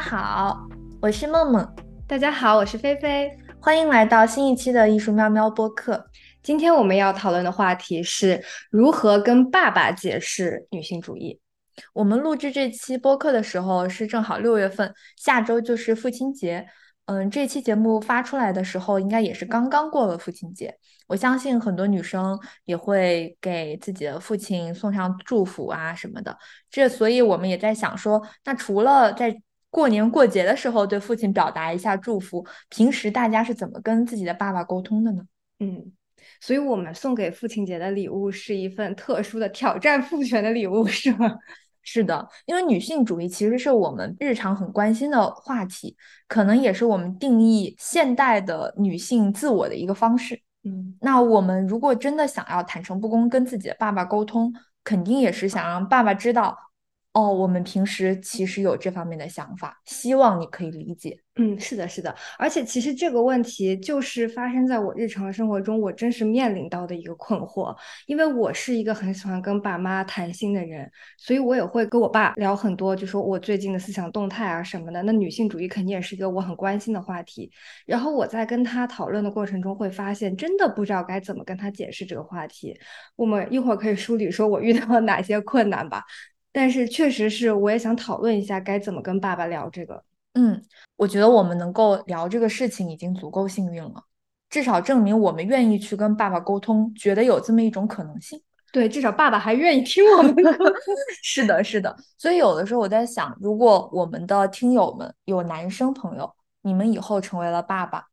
Hello，大家好，我是梦梦。大家好，我是菲菲。欢迎来到新一期的艺术喵喵播客。今天我们要讨论的话题是如何跟爸爸解释女性主义。我们录制这期播客的时候是正好六月份，下周就是父亲节。嗯，这期节目发出来的时候，应该也是刚刚过了父亲节。我相信很多女生也会给自己的父亲送上祝福啊什么的。这，所以我们也在想说，那除了在过年过节的时候对父亲表达一下祝福，平时大家是怎么跟自己的爸爸沟通的呢？嗯，所以我们送给父亲节的礼物是一份特殊的挑战父权的礼物，是吗？是的，因为女性主义其实是我们日常很关心的话题，可能也是我们定义现代的女性自我的一个方式。嗯，那我们如果真的想要坦诚不公跟自己的爸爸沟通，肯定也是想让爸爸知道。哦，我们平时其实有这方面的想法，希望你可以理解。嗯，是的，是的，而且其实这个问题就是发生在我日常生活中，我真实面临到的一个困惑。因为我是一个很喜欢跟爸妈谈心的人，所以我也会跟我爸聊很多，就说我最近的思想动态啊什么的。那女性主义肯定也是一个我很关心的话题。然后我在跟他讨论的过程中，会发现真的不知道该怎么跟他解释这个话题。我们一会儿可以梳理说我遇到了哪些困难吧。但是确实是，我也想讨论一下该怎么跟爸爸聊这个。嗯，我觉得我们能够聊这个事情已经足够幸运了，至少证明我们愿意去跟爸爸沟通，觉得有这么一种可能性。对，至少爸爸还愿意听我们。是的，是的。所以有的时候我在想，如果我们的听友们有男生朋友，你们以后成为了爸爸，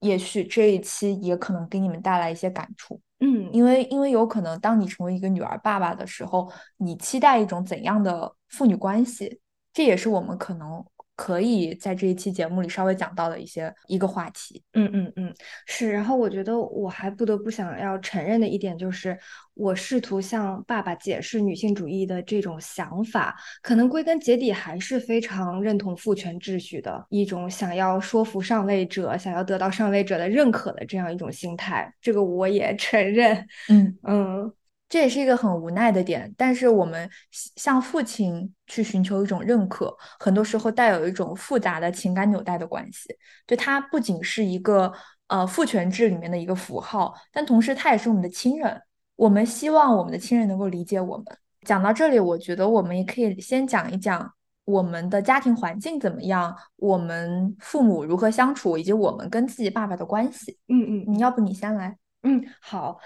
也许这一期也可能给你们带来一些感触。嗯，因为因为有可能，当你成为一个女儿爸爸的时候，你期待一种怎样的父女关系？这也是我们可能。可以在这一期节目里稍微讲到的一些一个话题，嗯嗯嗯，是。然后我觉得我还不得不想要承认的一点就是，我试图向爸爸解释女性主义的这种想法，可能归根结底还是非常认同父权秩序的一种想要说服上位者、想要得到上位者的认可的这样一种心态。这个我也 承认。嗯嗯。这也是一个很无奈的点，但是我们向父亲去寻求一种认可，很多时候带有一种复杂的情感纽带的关系。就他不仅是一个呃父权制里面的一个符号，但同时他也是我们的亲人。我们希望我们的亲人能够理解我们。讲到这里，我觉得我们也可以先讲一讲我们的家庭环境怎么样，我们父母如何相处，以及我们跟自己爸爸的关系。嗯嗯，你要不你先来？嗯，好。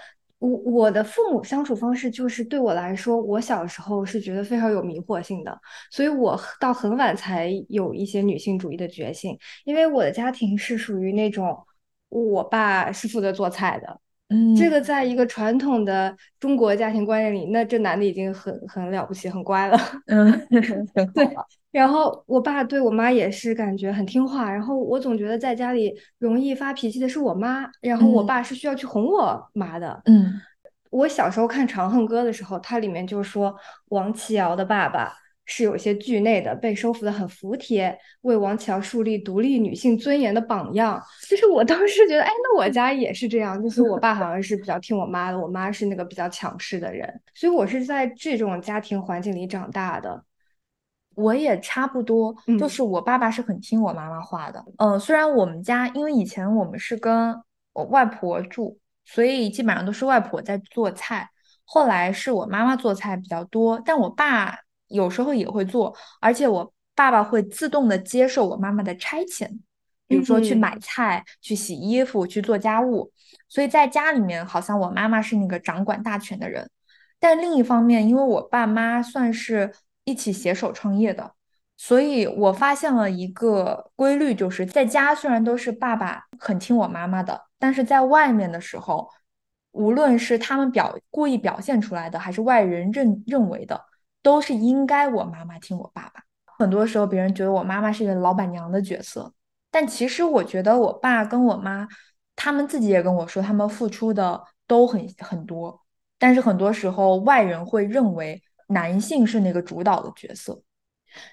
我我的父母相处方式就是对我来说，我小时候是觉得非常有迷惑性的，所以我到很晚才有一些女性主义的觉醒。因为我的家庭是属于那种，我爸是负责做菜的，嗯，这个在一个传统的中国家庭观念里，那这男的已经很很了不起、很乖了，嗯，对。然后我爸对我妈也是感觉很听话，然后我总觉得在家里容易发脾气的是我妈，然后我爸是需要去哄我妈的。嗯，我小时候看《长恨歌》的时候，它里面就说王琦瑶的爸爸是有些惧内的，被收服的很服帖，为王琦瑶树立独立女性尊严的榜样。就是我当时觉得，哎，那我家也是这样，就是我爸好像是比较听我妈的，我妈是那个比较强势的人，所以我是在这种家庭环境里长大的。我也差不多，就是我爸爸是很听我妈妈话的。嗯，虽然我们家因为以前我们是跟我外婆住，所以基本上都是外婆在做菜。后来是我妈妈做菜比较多，但我爸有时候也会做，而且我爸爸会自动的接受我妈妈的差遣，比如说去买菜、去洗衣服、去做家务。所以在家里面，好像我妈妈是那个掌管大权的人。但另一方面，因为我爸妈算是。一起携手创业的，所以我发现了一个规律，就是在家虽然都是爸爸很听我妈妈的，但是在外面的时候，无论是他们表故意表现出来的，还是外人认认为的，都是应该我妈妈听我爸爸。很多时候别人觉得我妈妈是一个老板娘的角色，但其实我觉得我爸跟我妈，他们自己也跟我说，他们付出的都很很多，但是很多时候外人会认为。男性是那个主导的角色，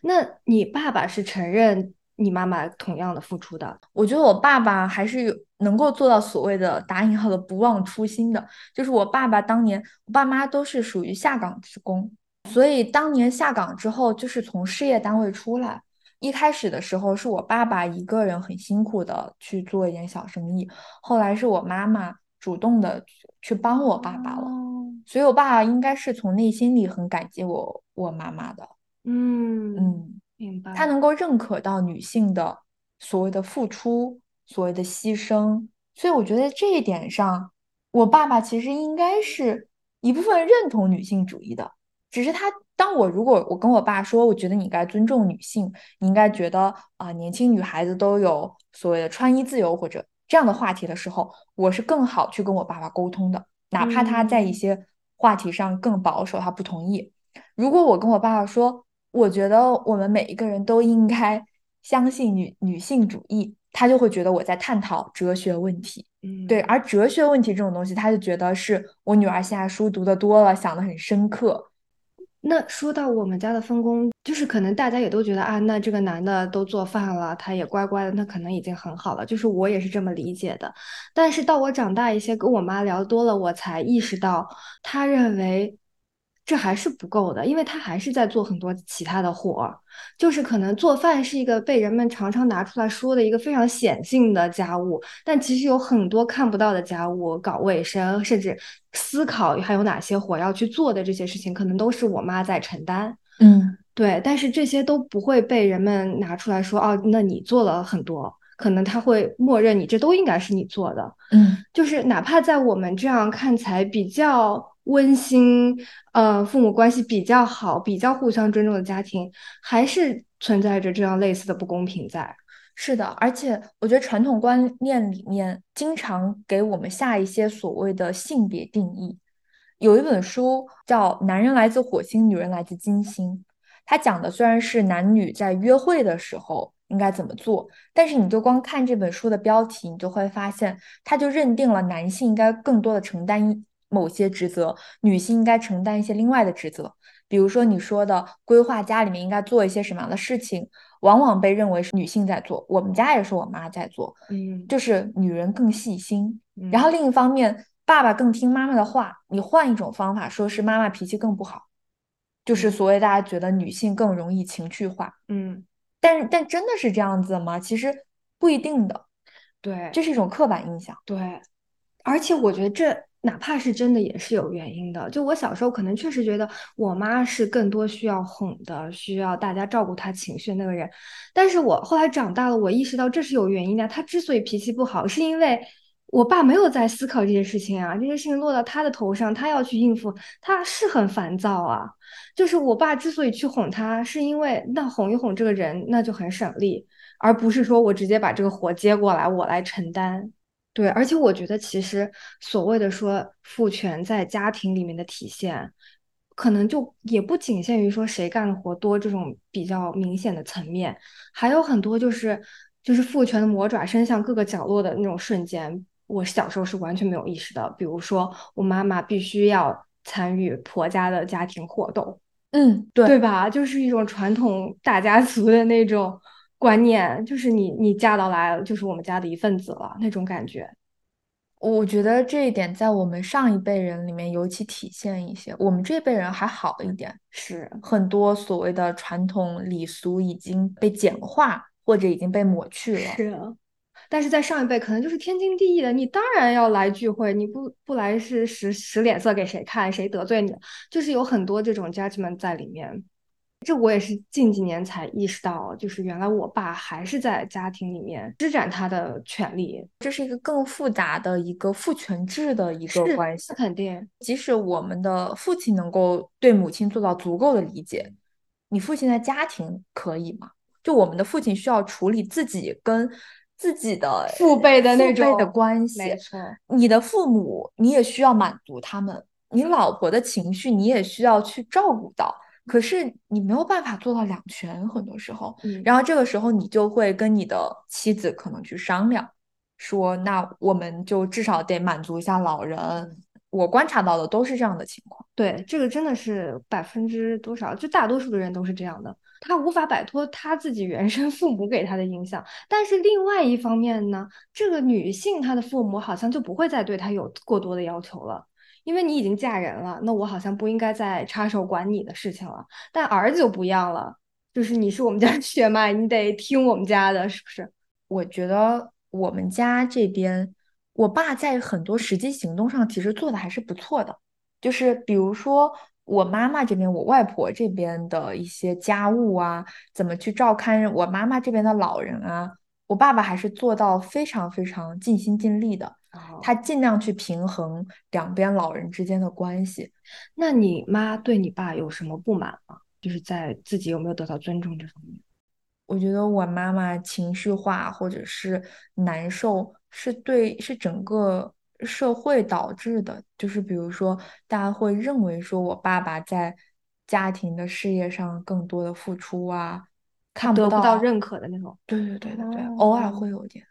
那你爸爸是承认你妈妈同样的付出的？我觉得我爸爸还是有能够做到所谓的打引号的不忘初心的。就是我爸爸当年，我爸妈都是属于下岗职工，所以当年下岗之后，就是从事业单位出来，一开始的时候是我爸爸一个人很辛苦的去做一点小生意，后来是我妈妈主动的去帮我爸爸了，所以我爸爸应该是从内心里很感激我我妈妈的。嗯嗯，明白。他能够认可到女性的所谓的付出，所谓的牺牲，所以我觉得这一点上，我爸爸其实应该是一部分认同女性主义的，只是他。当我如果我跟我爸说，我觉得你应该尊重女性，你应该觉得啊，年轻女孩子都有所谓的穿衣自由或者这样的话题的时候，我是更好去跟我爸爸沟通的，哪怕他在一些话题上更保守，他不同意。如果我跟我爸爸说，我觉得我们每一个人都应该相信女女性主义，他就会觉得我在探讨哲学问题。嗯，对，而哲学问题这种东西，他就觉得是我女儿现在书读的多了，想的很深刻。那说到我们家的分工，就是可能大家也都觉得啊，那这个男的都做饭了，他也乖乖的，那可能已经很好了。就是我也是这么理解的。但是到我长大一些，跟我妈聊多了，我才意识到，他认为。这还是不够的，因为他还是在做很多其他的活儿，就是可能做饭是一个被人们常常拿出来说的一个非常显性的家务，但其实有很多看不到的家务，搞卫生，甚至思考还有哪些活要去做的这些事情，可能都是我妈在承担。嗯，对，但是这些都不会被人们拿出来说哦，那你做了很多，可能他会默认你这都应该是你做的。嗯，就是哪怕在我们这样看起来比较。温馨，呃，父母关系比较好、比较互相尊重的家庭，还是存在着这样类似的不公平在。是的，而且我觉得传统观念里面经常给我们下一些所谓的性别定义。有一本书叫《男人来自火星，女人来自金星》，它讲的虽然是男女在约会的时候应该怎么做，但是你就光看这本书的标题，你就会发现，它就认定了男性应该更多的承担。某些职责，女性应该承担一些另外的职责，比如说你说的规划家里面应该做一些什么样的事情，往往被认为是女性在做。我们家也是我妈在做，嗯，就是女人更细心。然后另一方面，爸爸更听妈妈的话。你换一种方法说，是妈妈脾气更不好，就是所谓大家觉得女性更容易情绪化。嗯，但是但真的是这样子吗？其实不一定的。对，这是一种刻板印象。对，而且我觉得这。哪怕是真的，也是有原因的。就我小时候，可能确实觉得我妈是更多需要哄的，需要大家照顾她情绪那个人。但是我后来长大了，我意识到这是有原因的。她之所以脾气不好，是因为我爸没有在思考这些事情啊，这些事情落到他的头上，他要去应付，他是很烦躁啊。就是我爸之所以去哄他，是因为那哄一哄这个人，那就很省力，而不是说我直接把这个活接过来，我来承担。对，而且我觉得，其实所谓的说父权在家庭里面的体现，可能就也不仅限于说谁干的活多这种比较明显的层面，还有很多就是就是父权的魔爪伸向各个角落的那种瞬间。我小时候是完全没有意识的，比如说我妈妈必须要参与婆家的家庭活动，嗯，对，对吧？就是一种传统大家族的那种。观念就是你，你嫁到来了，就是我们家的一份子了，那种感觉。我觉得这一点在我们上一辈人里面尤其体现一些，我们这辈人还好一点，是很多所谓的传统礼俗已经被简化或者已经被抹去了。是，啊但是在上一辈可能就是天经地义的，你当然要来聚会，你不不来是使使脸色给谁看，谁得罪你，就是有很多这种 judgment 在里面。这我也是近几年才意识到，就是原来我爸还是在家庭里面施展他的权利，这是一个更复杂的一个父权制的一个关系。肯定，即使我们的父亲能够对母亲做到足够的理解，你父亲在家庭可以吗？就我们的父亲需要处理自己跟自己的父辈的那种的关系，没错。你的父母你也需要满足他们，你老婆的情绪你也需要去照顾到。可是你没有办法做到两全，很多时候，然后这个时候你就会跟你的妻子可能去商量，说那我们就至少得满足一下老人。我观察到的都是这样的情况。对，这个真的是百分之多少？就大多数的人都是这样的。他无法摆脱他自己原生父母给他的影响，但是另外一方面呢，这个女性她的父母好像就不会再对她有过多的要求了。因为你已经嫁人了，那我好像不应该再插手管你的事情了。但儿子就不一样了，就是你是我们家血脉，你得听我们家的，是不是？我觉得我们家这边，我爸在很多实际行动上其实做的还是不错的，就是比如说我妈妈这边，我外婆这边的一些家务啊，怎么去照看我妈妈这边的老人啊，我爸爸还是做到非常非常尽心尽力的，他尽量去平衡两边老人之间的关系。那你妈对你爸有什么不满吗？就是在自己有没有得到尊重这方面？我觉得我妈妈情绪化或者是难受，是对是整个社会导致的。就是比如说，大家会认为说我爸爸在家庭的事业上更多的付出啊，看不到认可的那种。对对对对对，偶尔会有点。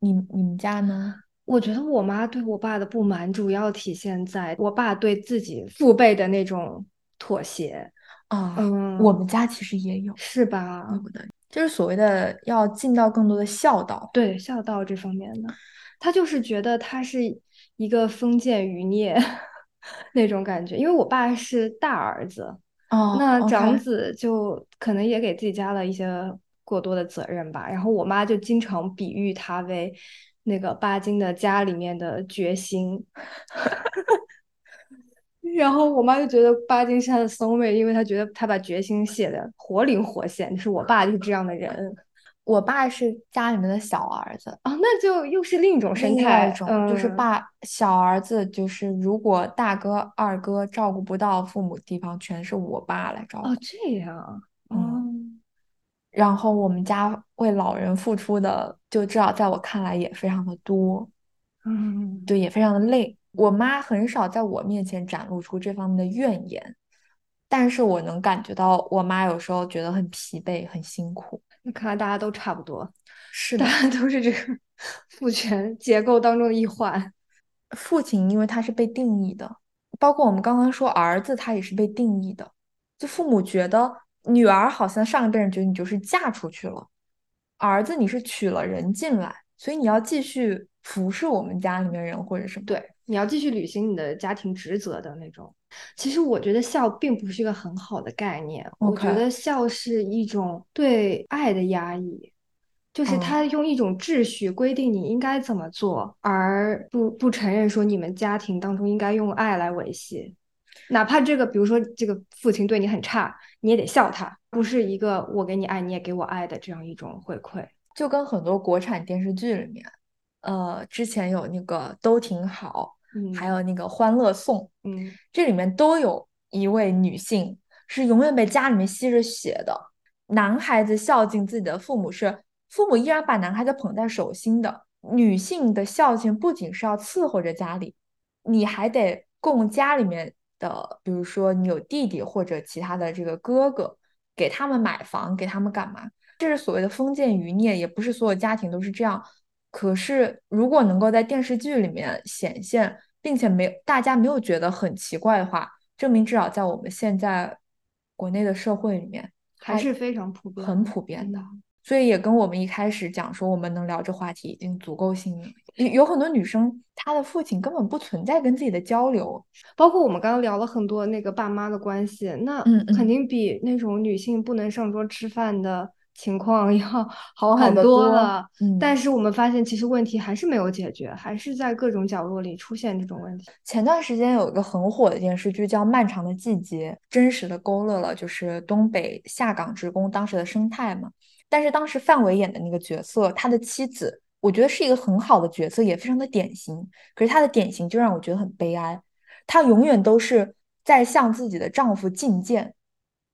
你你们家呢？我觉得我妈对我爸的不满，主要体现在我爸对自己父辈的那种妥协啊。嗯，我们家其实也有，是吧？对不对？就是所谓的要尽到更多的孝道，对孝道这方面的，他就是觉得他是一个封建余孽 那种感觉。因为我爸是大儿子，哦，那长子就可能也给自己加了一些过多的责任吧。然后我妈就经常比喻他为那个巴金的家里面的决心。然后我妈就觉得巴金是他的 soul mate，因为她觉得他把决心写的活灵活现。就是我爸就是这样的人，我爸是家里面的小儿子啊，那就又是另一种生态，一种就是爸小儿子，就是如果大哥二哥照顾不到父母地方，全是我爸来照顾。哦，这样，嗯。然后我们家为老人付出的，就至少在我看来也非常的多，嗯，对，也非常的累。我妈很少在我面前展露出这方面的怨言，但是我能感觉到我妈有时候觉得很疲惫、很辛苦。那看来大家都差不多，是的，大家都是这个 父权结构当中的一环。父亲因为他是被定义的，包括我们刚刚说儿子，他也是被定义的。就父母觉得女儿好像上一辈人觉得你就是嫁出去了，儿子你是娶了人进来，所以你要继续服侍我们家里面人或者什么。对。你要继续履行你的家庭职责的那种。其实我觉得孝并不是一个很好的概念。我觉得孝是一种对爱的压抑，就是他用一种秩序规定你应该怎么做，而不不承认说你们家庭当中应该用爱来维系。哪怕这个，比如说这个父亲对你很差，你也得笑他，不是一个我给你爱你也给我爱的这样一种回馈。就跟很多国产电视剧里面，呃，之前有那个都挺好。还有那个《欢乐颂》，嗯，这里面都有一位女性是永远被家里面吸着血的。男孩子孝敬自己的父母是父母依然把男孩子捧在手心的。女性的孝敬不仅是要伺候着家里，你还得供家里面的，比如说你有弟弟或者其他的这个哥哥，给他们买房，给他们干嘛？这是所谓的封建余孽，也不是所有家庭都是这样。可是如果能够在电视剧里面显现。并且没大家没有觉得很奇怪的话，证明至少在我们现在国内的社会里面还是非常普遍、很普遍的。所以也跟我们一开始讲说，我们能聊这话题已经足够幸运。有很多女生，她的父亲根本不存在跟自己的交流，包括我们刚刚聊了很多那个爸妈的关系，那肯定比那种女性不能上桌吃饭的。情况 要好很多了，但是我们发现其实问题还是没有解决，还是在各种角落里出现这种问题。前段时间有一个很火的电视剧叫《漫长的季节》，真实的勾勒了就是东北下岗职工当时的生态嘛。但是当时范伟演的那个角色，他的妻子，我觉得是一个很好的角色，也非常的典型。可是他的典型就让我觉得很悲哀，他永远都是在向自己的丈夫进谏。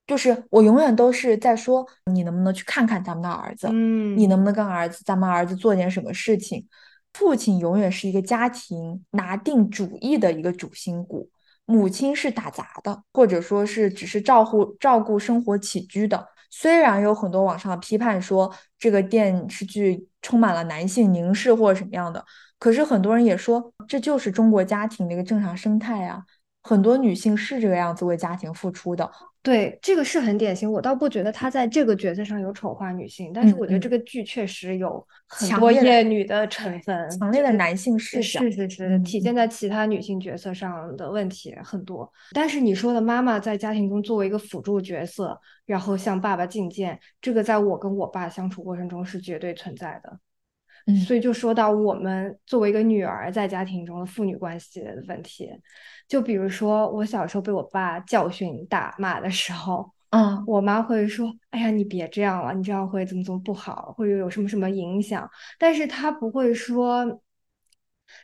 就是我永远都是在说，你能不能去看看咱们的儿子？嗯，你能不能跟儿子，咱们儿子做点什么事情？父亲永远是一个家庭拿定主意的一个主心骨，母亲是打杂的，或者说是只是照顾照顾生活起居的。虽然有很多网上批判说这个电视剧充满了男性凝视或者什么样的，可是很多人也说这就是中国家庭的一个正常生态啊。很多女性是这个样子为家庭付出的。对，这个是很典型。我倒不觉得他在这个角色上有丑化女性，但是我觉得这个剧确实有很多厌女的成分，强烈的男性视角，是是是，体现在其他女性角色上的问题很多。但是你说的妈妈在家庭中作为一个辅助角色，然后向爸爸进谏，这个在我跟我爸相处过程中是绝对存在的。所以就说到我们作为一个女儿在家庭中的父女关系的问题，就比如说我小时候被我爸教训打骂的时候，嗯，我妈会说：“哎呀，你别这样了，你这样会怎么怎么不好，会有什么什么影响。”但是她不会说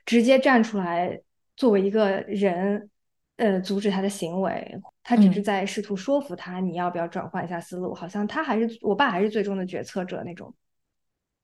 直接站出来作为一个人，呃，阻止他的行为，他只是在试图说服他，你要不要转换一下思路？好像他还是我爸还是最终的决策者那种。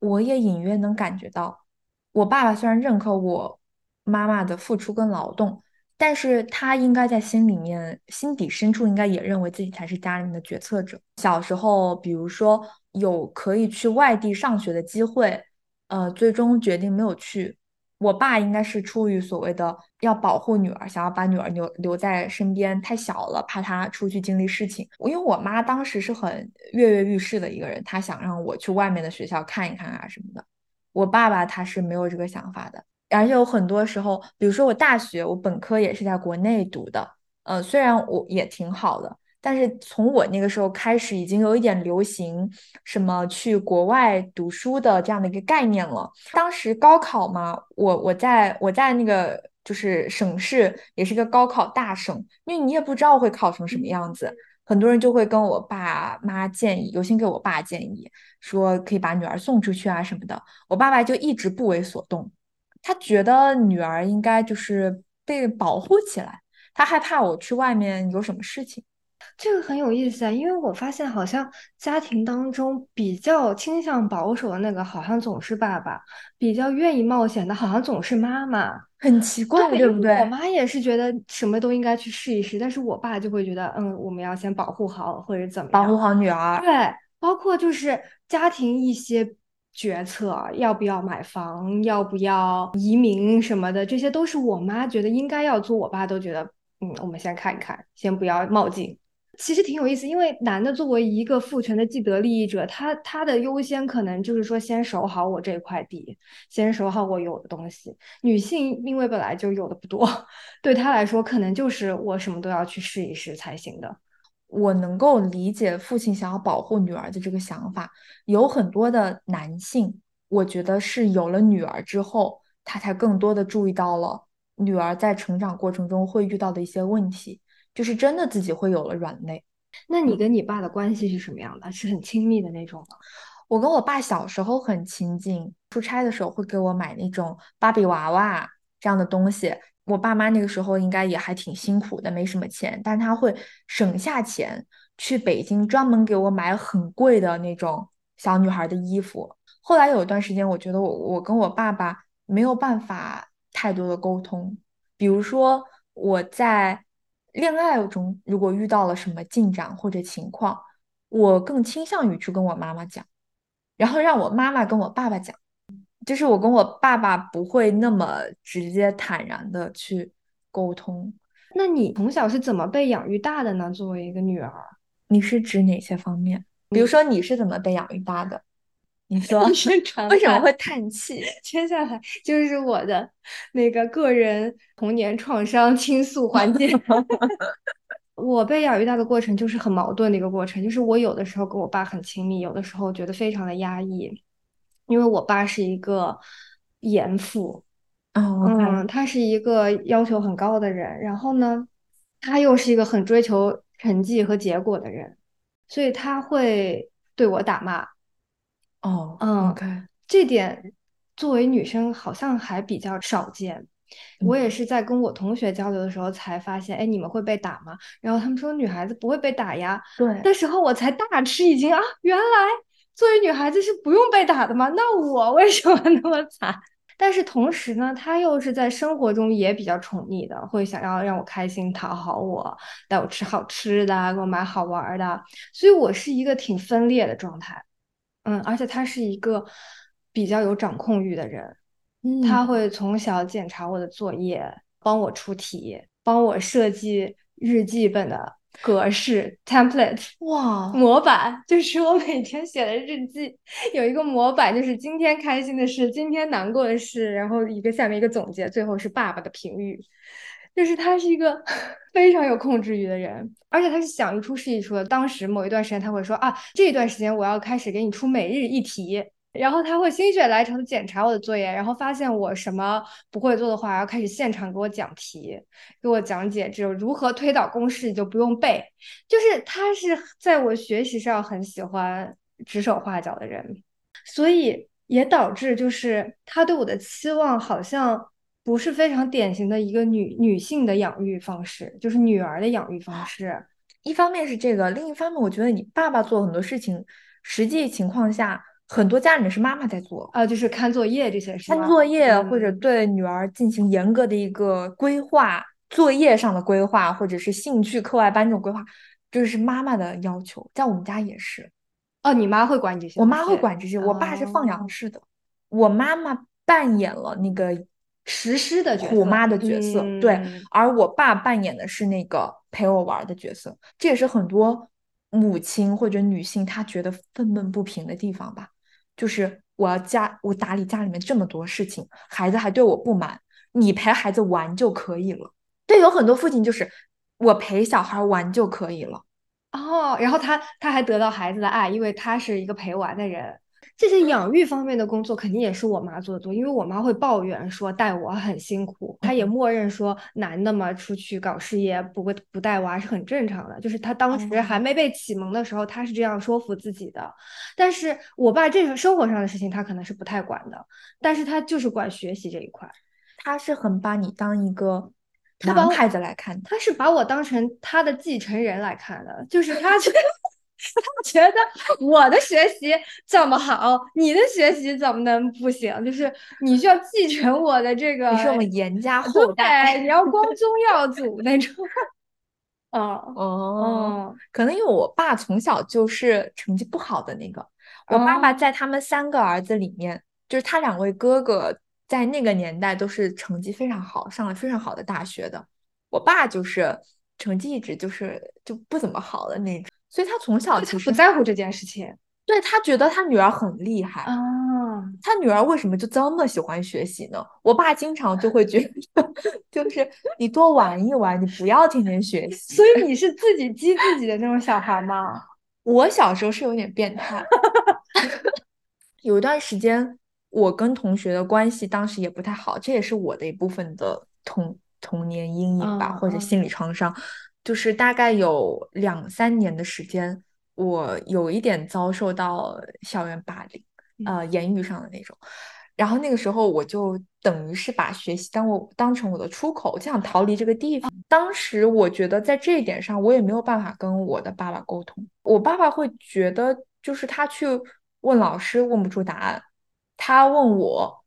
我也隐约能感觉到，我爸爸虽然认可我妈妈的付出跟劳动，但是他应该在心里面、心底深处应该也认为自己才是家里面的决策者。小时候，比如说有可以去外地上学的机会，呃，最终决定没有去。我爸应该是出于所谓的要保护女儿，想要把女儿留留在身边，太小了，怕她出去经历事情。因为我妈当时是很跃跃欲试的一个人，她想让我去外面的学校看一看啊什么的。我爸爸他是没有这个想法的，而且有很多时候，比如说我大学，我本科也是在国内读的，呃，虽然我也挺好的。但是从我那个时候开始，已经有一点流行什么去国外读书的这样的一个概念了。当时高考嘛，我我在我在那个就是省市，也是个高考大省，因为你也不知道会考成什么样子，很多人就会跟我爸妈建议，尤其给我爸建议，说可以把女儿送出去啊什么的。我爸爸就一直不为所动，他觉得女儿应该就是被保护起来，他害怕我去外面有什么事情。这个很有意思啊，因为我发现好像家庭当中比较倾向保守的那个，好像总是爸爸；比较愿意冒险的，好像总是妈妈。很奇怪，对不对？我妈也是觉得什么都应该去试一试，但是我爸就会觉得，嗯，我们要先保护好或者怎么样，保护好女儿。对，包括就是家庭一些决策，要不要买房，要不要移民什么的，这些都是我妈觉得应该要做，我爸都觉得，嗯，我们先看一看，先不要冒进。其实挺有意思，因为男的作为一个父权的既得利益者，他他的优先可能就是说先守好我这块地，先守好我有的东西。女性因为本来就有的不多，对他来说可能就是我什么都要去试一试才行的。我能够理解父亲想要保护女儿的这个想法。有很多的男性，我觉得是有了女儿之后，他才更多的注意到了女儿在成长过程中会遇到的一些问题。就是真的自己会有了软肋。那你跟你爸的关系是什么样的？是很亲密的那种吗？我跟我爸小时候很亲近，出差的时候会给我买那种芭比娃娃这样的东西。我爸妈那个时候应该也还挺辛苦的，没什么钱，但他会省下钱去北京专门给我买很贵的那种小女孩的衣服。后来有一段时间，我觉得我我跟我爸爸没有办法太多的沟通，比如说我在。恋爱中，如果遇到了什么进展或者情况，我更倾向于去跟我妈妈讲，然后让我妈妈跟我爸爸讲，就是我跟我爸爸不会那么直接坦然的去沟通。那你从小是怎么被养育大的呢？作为一个女儿，你是指哪些方面？比如说你是怎么被养育大的？你说 为什么会叹气？接下来就是我的那个个人童年创伤倾诉环节。我被养育大的过程就是很矛盾的一个过程，就是我有的时候跟我爸很亲密，有的时候觉得非常的压抑，因为我爸是一个严父，嗯，他是一个要求很高的人，然后呢，他又是一个很追求成绩和结果的人，所以他会对我打骂。哦，嗯，OK，这点作为女生好像还比较少见。我也是在跟我同学交流的时候才发现，哎，你们会被打吗？然后他们说女孩子不会被打呀。对，那时候我才大吃一惊啊，原来作为女孩子是不用被打的吗？那我为什么那么惨？但是同时呢，他又是在生活中也比较宠溺的，会想要让我开心、讨好我，带我吃好吃的，给我买好玩的，所以我是一个挺分裂的状态。嗯，而且他是一个比较有掌控欲的人，他会从小检查我的作业，帮我出题，帮我设计日记本的格式 template 哇模板，就是我每天写的日记有一个模板，就是今天开心的事，今天难过的事，然后一个下面一个总结，最后是爸爸的评语。就是他是一个 非常有控制欲的人，而且他是想一出是一出的。当时某一段时间他会说啊，这一段时间我要开始给你出每日一题。然后他会心血来潮的检查我的作业，然后发现我什么不会做的话，要开始现场给我讲题，给我讲解这种如何推导公式，你就不用背。就是他是在我学习上很喜欢指手画脚的人，所以也导致就是他对我的期望好像不是非常典型的一个女女性的养育方式，就是女儿的养育方式。一方面是这个，另一方面我觉得你爸爸做很多事情，实际情况下。很多家里面是妈妈在做啊，就是看作业这些事，看作业或者对女儿进行严格的一个规划，作业上的规划或者是兴趣课外班这种规划，这是妈妈的要求。在我们家也是。哦，你妈会管这些？我妈会管这些，我爸是放养式的。我妈妈扮演了那个实施的虎妈的角色，对，而我爸扮演的是那个陪我玩的角色。这也是很多母亲或者女性她觉得愤懑不平的地方吧。就是我要家，我打理家里面这么多事情，孩子还对我不满，你陪孩子玩就可以了。对，有很多父亲就是我陪小孩玩就可以了。哦，然后他他还得到孩子的爱，因为他是一个陪玩的人。这些养育方面的工作肯定也是我妈做的多，因为我妈会抱怨说带我很辛苦，她也默认说男的嘛出去搞事业不会不带娃是很正常的，就是她当时还没被启蒙的时候，她是这样说服自己的。但是我爸这个生活上的事情他可能是不太管的，但是他就是管学习这一块，他是很把你当一个男孩子来看，他是把我当成他的继承人来看的，就是他。他 觉得我的学习这么好，你的学习怎么能不行？就是你需要继承我的这个，你是我们严家后代，你要光宗耀祖那种。哦哦，可能因为我爸从小就是成绩不好的那个，我爸爸在他们三个儿子里面，就是他两位哥哥在那个年代都是成绩非常好，上了非常好的大学的。我爸就是成绩一直就是就不怎么好的那种。所以他从小其实不在乎这件事情，对他觉得他女儿很厉害啊。他女儿为什么就这么喜欢学习呢？我爸经常就会觉得，就是你多玩一玩，你不要天天学 习。所以你是自己激自己的那种小孩吗？我小时候是有点变态，有一段时间我跟同学的关系当时也不太好，这也是我的一部分的童童年阴影吧，或者心理创伤。就是大概有两三年的时间，我有一点遭受到校园霸凌，呃，言语上的那种。然后那个时候，我就等于是把学习当我当成我的出口，就想逃离这个地方。当时我觉得在这一点上，我也没有办法跟我的爸爸沟通。我爸爸会觉得，就是他去问老师问不出答案，他问我。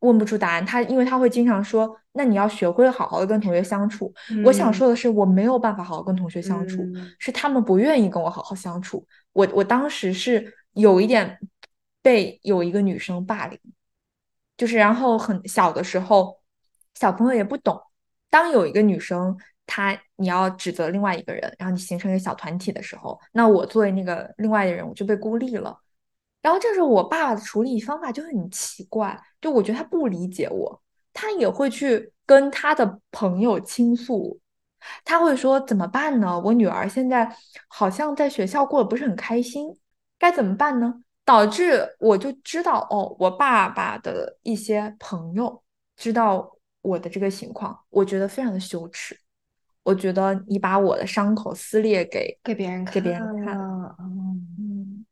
问不出答案，他因为他会经常说：“那你要学会好好的跟同学相处。”我想说的是，我没有办法好好跟同学相处，是他们不愿意跟我好好相处。我我当时是有一点被有一个女生霸凌，就是然后很小的时候，小朋友也不懂，当有一个女生她你要指责另外一个人，然后你形成一个小团体的时候，那我作为那个另外的人，我就被孤立了。然后这时候我爸爸的处理方法就很奇怪，就我觉得他不理解我，他也会去跟他的朋友倾诉，他会说怎么办呢？我女儿现在好像在学校过得不是很开心，该怎么办呢？导致我就知道哦，我爸爸的一些朋友知道我的这个情况，我觉得非常的羞耻，我觉得你把我的伤口撕裂给给别人看，给别人看，嗯。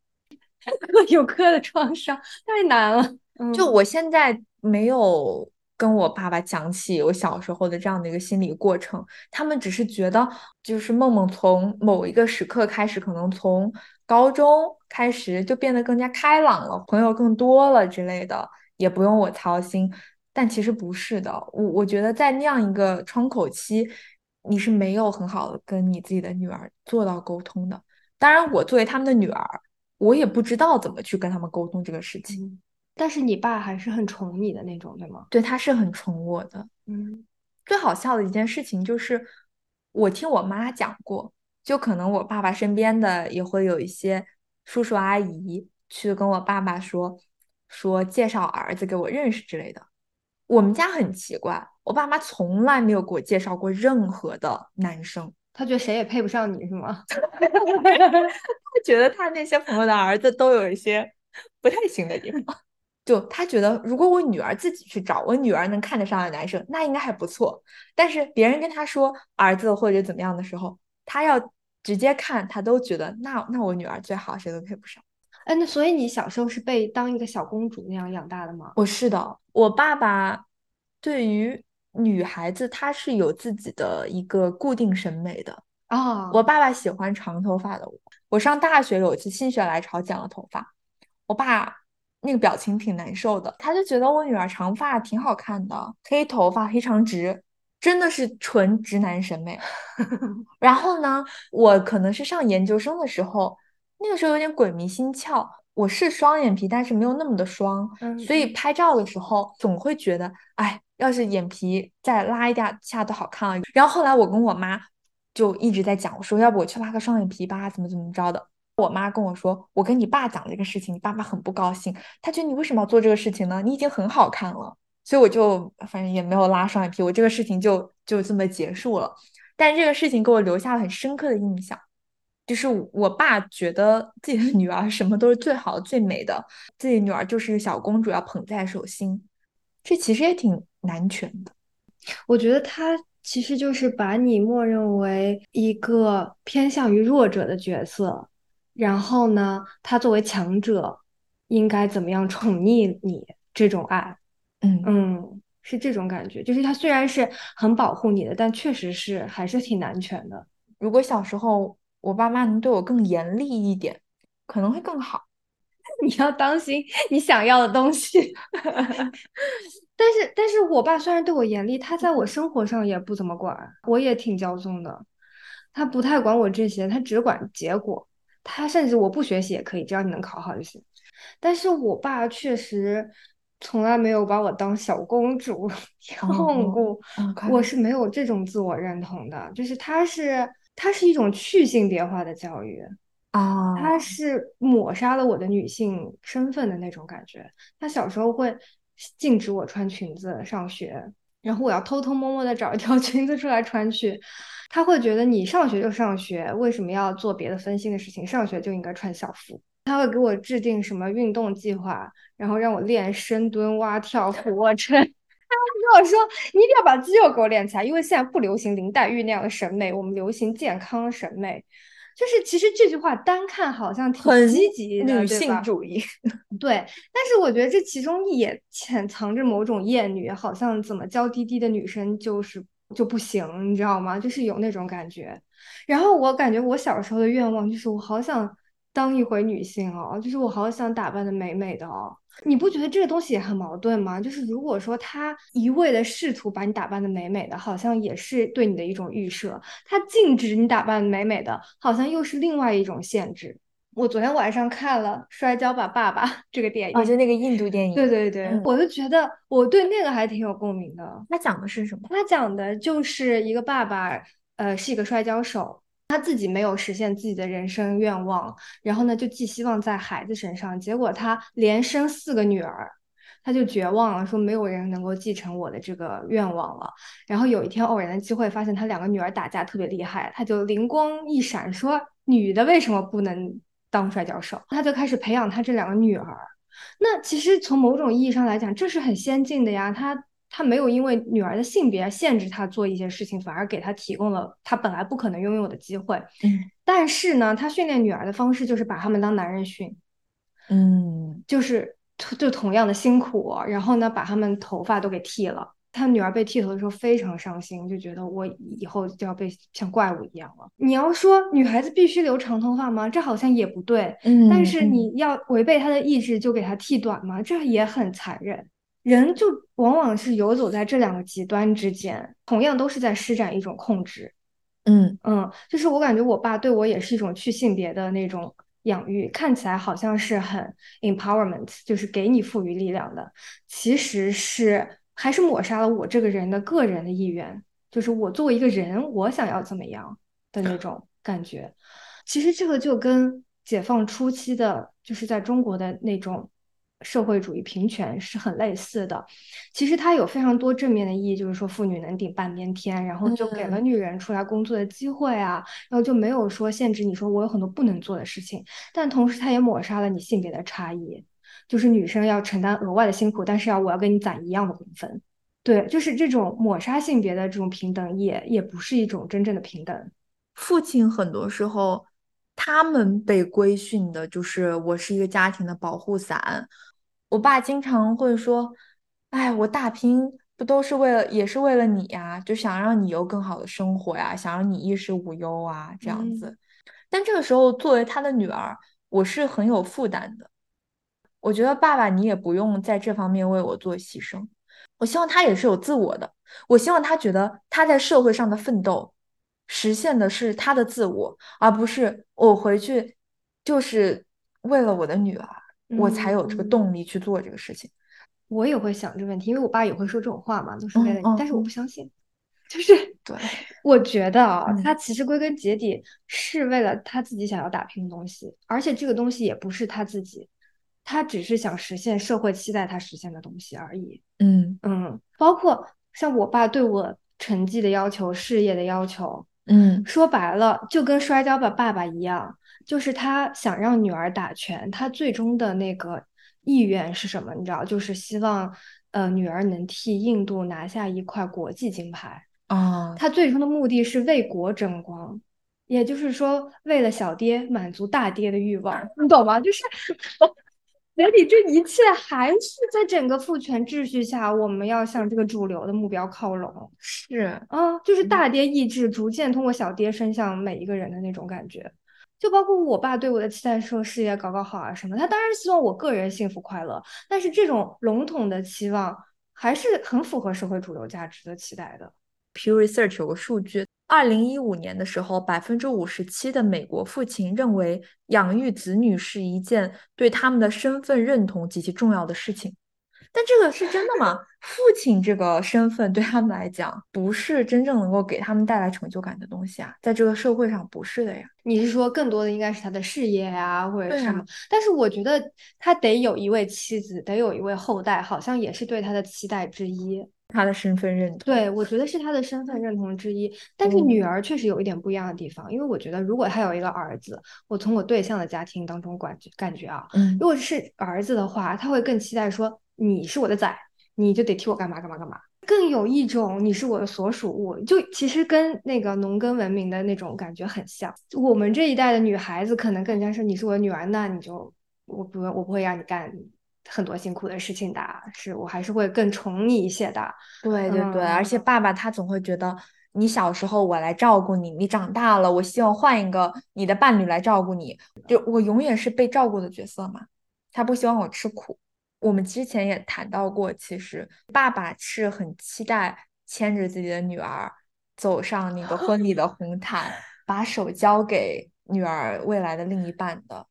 有课的创伤太难了。就我现在没有跟我爸爸讲起我小时候的这样的一个心理过程，他们只是觉得，就是梦梦从某一个时刻开始，可能从高中开始就变得更加开朗了，朋友更多了之类的，也不用我操心。但其实不是的，我我觉得在那样一个窗口期，你是没有很好的跟你自己的女儿做到沟通的。当然，我作为他们的女儿。我也不知道怎么去跟他们沟通这个事情，但是你爸还是很宠你的那种，对吗？对，他是很宠我的。嗯，最好笑的一件事情就是，我听我妈讲过，就可能我爸爸身边的也会有一些叔叔阿姨去跟我爸爸说说介绍儿子给我认识之类的。我们家很奇怪，我爸妈从来没有给我介绍过任何的男生，他觉得谁也配不上你是吗？他觉得他那些朋友的儿子都有一些不太行的地方，就他觉得如果我女儿自己去找我女儿能看得上的男生，那应该还不错。但是别人跟他说儿子或者怎么样的时候，他要直接看，他都觉得那那我女儿最好，谁都配不上。哎，那所以你小时候是被当一个小公主那样养大的吗？我是的，我爸爸对于女孩子他是有自己的一个固定审美的啊。我爸爸喜欢长头发的我。我上大学有一次心血来潮剪了头发，我爸那个表情挺难受的，他就觉得我女儿长发挺好看的，黑头发黑长直，真的是纯直男审美。然后呢，我可能是上研究生的时候。那个时候有点鬼迷心窍，我是双眼皮，但是没有那么的双，所以拍照的时候总会觉得，哎，要是眼皮再拉一点下都好看了。然后后来我跟我妈就一直在讲，我说要不我去拉个双眼皮吧，怎么怎么着的。我妈跟我说，我跟你爸讲这个事情，你爸爸很不高兴，他觉得你为什么要做这个事情呢？你已经很好看了，所以我就反正也没有拉双眼皮，我这个事情就就这么结束了。但这个事情给我留下了很深刻的印象。就是我爸觉得自己的女儿什么都是最好、最美的，自己女儿就是小公主，要捧在手心，这其实也挺男权的。我觉得他其实就是把你默认为一个偏向于弱者的角色，然后呢，他作为强者应该怎么样宠溺你？这种爱，嗯嗯，是这种感觉。就是他虽然是很保护你的，但确实是还是挺男权的。如果小时候。我爸妈能对我更严厉一点，可能会更好。你要当心你想要的东西。但是，但是我爸虽然对我严厉，他在我生活上也不怎么管，我也挺骄纵的。他不太管我这些，他只管结果。他甚至我不学习也可以，只要你能考好就行。但是我爸确实从来没有把我当小公主 用过，我是没有这种自我认同的。就是他是。他是一种去性别化的教育啊，他是抹杀了我的女性身份的那种感觉。他小时候会禁止我穿裙子上学，然后我要偷偷摸摸的找一条 裙子出来穿去。他会觉得你上学就上学，为什么要做别的分心的事情？上学就应该穿校服。他会给我制定什么运动计划，然后让我练深蹲、蛙跳、俯卧撑。他跟我说，你一定要把肌肉给我练起来，因为现在不流行林黛玉那样的审美，我们流行健康审美。就是其实这句话单看好像挺积极的，女性主义。对，但是我觉得这其中也潜藏着某种厌女，好像怎么娇滴滴的女生就是就不行，你知道吗？就是有那种感觉。然后我感觉我小时候的愿望就是我好想当一回女性哦，就是我好想打扮的美美的哦。你不觉得这个东西也很矛盾吗？就是如果说他一味的试图把你打扮的美美的，好像也是对你的一种预设；他禁止你打扮美美的，好像又是另外一种限制。我昨天晚上看了《摔跤吧，爸爸》这个电影，就那个印度电影。对对对，我就觉得我对那个还挺有共鸣的。他讲的是什么？他讲的就是一个爸爸，呃，是一个摔跤手。他自己没有实现自己的人生愿望，然后呢，就寄希望在孩子身上。结果他连生四个女儿，他就绝望了，说没有人能够继承我的这个愿望了。然后有一天偶然的机会，发现他两个女儿打架特别厉害，他就灵光一闪，说女的为什么不能当摔跤手？他就开始培养他这两个女儿。那其实从某种意义上来讲，这是很先进的呀。他。他没有因为女儿的性别限制他做一些事情，反而给他提供了他本来不可能拥有的机会。嗯，但是呢，他训练女儿的方式就是把他们当男人训。嗯，就是就同样的辛苦，然后呢，把他们头发都给剃了。他女儿被剃头的时候非常伤心，就觉得我以后就要被像怪物一样了。你要说女孩子必须留长头发吗？这好像也不对。嗯，但是你要违背她的意志就给她剃短吗？这也很残忍。人就往往是游走在这两个极端之间，同样都是在施展一种控制。嗯嗯，就是我感觉我爸对我也是一种去性别的那种养育，看起来好像是很 empowerment，就是给你赋予力量的，其实是还是抹杀了我这个人的个人的意愿，就是我作为一个人，我想要怎么样的那种。感觉。其实这个就跟解放初期的，就是在中国的那种。社会主义平权是很类似的，其实它有非常多正面的意义，就是说妇女能顶半边天，然后就给了女人出来工作的机会啊，然后就没有说限制你说我有很多不能做的事情，但同时它也抹杀了你性别的差异，就是女生要承担额外的辛苦，但是要我要跟你攒一样的工分，对，就是这种抹杀性别的这种平等，也也不是一种真正的平等。父亲很多时候他们被规训的就是我是一个家庭的保护伞。我爸经常会说：“哎，我打拼不都是为了，也是为了你呀，就想让你有更好的生活呀，想让你衣食无忧啊，这样子。”但这个时候，作为他的女儿，我是很有负担的。我觉得爸爸，你也不用在这方面为我做牺牲。我希望他也是有自我的。我希望他觉得他在社会上的奋斗，实现的是他的自我，而不是我回去就是为了我的女儿。我才有这个动力去做这个事情。我也会想这个问题，因为我爸也会说这种话嘛，都是为了你。但是我不相信，就是对，我觉得啊，他其实归根结底是为了他自己想要打拼的东西，而且这个东西也不是他自己，他只是想实现社会期待他实现的东西而已。嗯嗯，包括像我爸对我成绩的要求、事业的要求，嗯，说白了就跟摔跤吧爸爸一样。就是他想让女儿打拳，他最终的那个意愿是什么？你知道，就是希望呃女儿能替印度拿下一块国际金牌啊。他最终的目的是为国争光，也就是说，为了小爹满足大爹的欲望，你懂吗？就是眼里这一切还是在整个父权秩序下，我们要向这个主流的目标靠拢。是啊，就是大爹意志逐渐通过小爹伸向每一个人的那种感觉。就包括我爸对我的期待，说事业搞搞好啊什么，他当然希望我个人幸福快乐，但是这种笼统的期望还是很符合社会主流价值的期待的。Pew Research 有个数据，二零一五年的时候，百分之五十七的美国父亲认为养育子女是一件对他们的身份认同极其重要的事情。但这个是真的吗？父亲这个身份对他们来讲，不是真正能够给他们带来成就感的东西啊，在这个社会上不是的呀。你是说更多的应该是他的事业呀，或者什么？但是我觉得他得有一位妻子，得有一位后代，好像也是对他的期待之一。他的身份认同，对我觉得是他的身份认同之一。但是女儿确实有一点不一样的地方，因为我觉得如果他有一个儿子，我从我对象的家庭当中感觉感觉啊，如果是儿子的话，他会更期待说。你是我的崽，你就得替我干嘛干嘛干嘛，更有一种你是我的所属物，就其实跟那个农耕文明的那种感觉很像。我们这一代的女孩子可能更加是你是我的女儿，那你就我不我不会让你干很多辛苦的事情的，是我还是会更宠你一些的。对对对，而且爸爸他总会觉得你小时候我来照顾你，你长大了我希望换一个你的伴侣来照顾你，就我永远是被照顾的角色嘛，他不希望我吃苦。我们之前也谈到过，其实爸爸是很期待牵着自己的女儿走上那个婚礼的红毯，把手交给女儿未来的另一半的。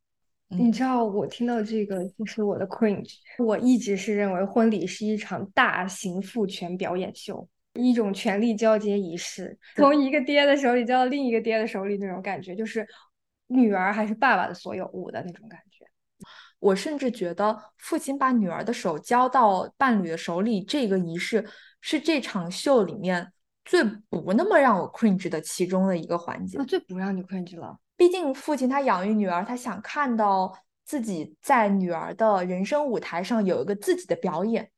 你知道，我听到这个就是我的 cringe。我一直是认为婚礼是一场大型父权表演秀，一种权力交接仪式，从一个爹的手里交到另一个爹的手里那种感觉，就是女儿还是爸爸的所有物的那种感觉。我甚至觉得，父亲把女儿的手交到伴侣的手里，这个仪式是这场秀里面最不那么让我 cringe 的其中的一个环节。最不让你 cringe 了，毕竟父亲他养育女儿，他想看到自己在女儿的人生舞台上有一个自己的表演。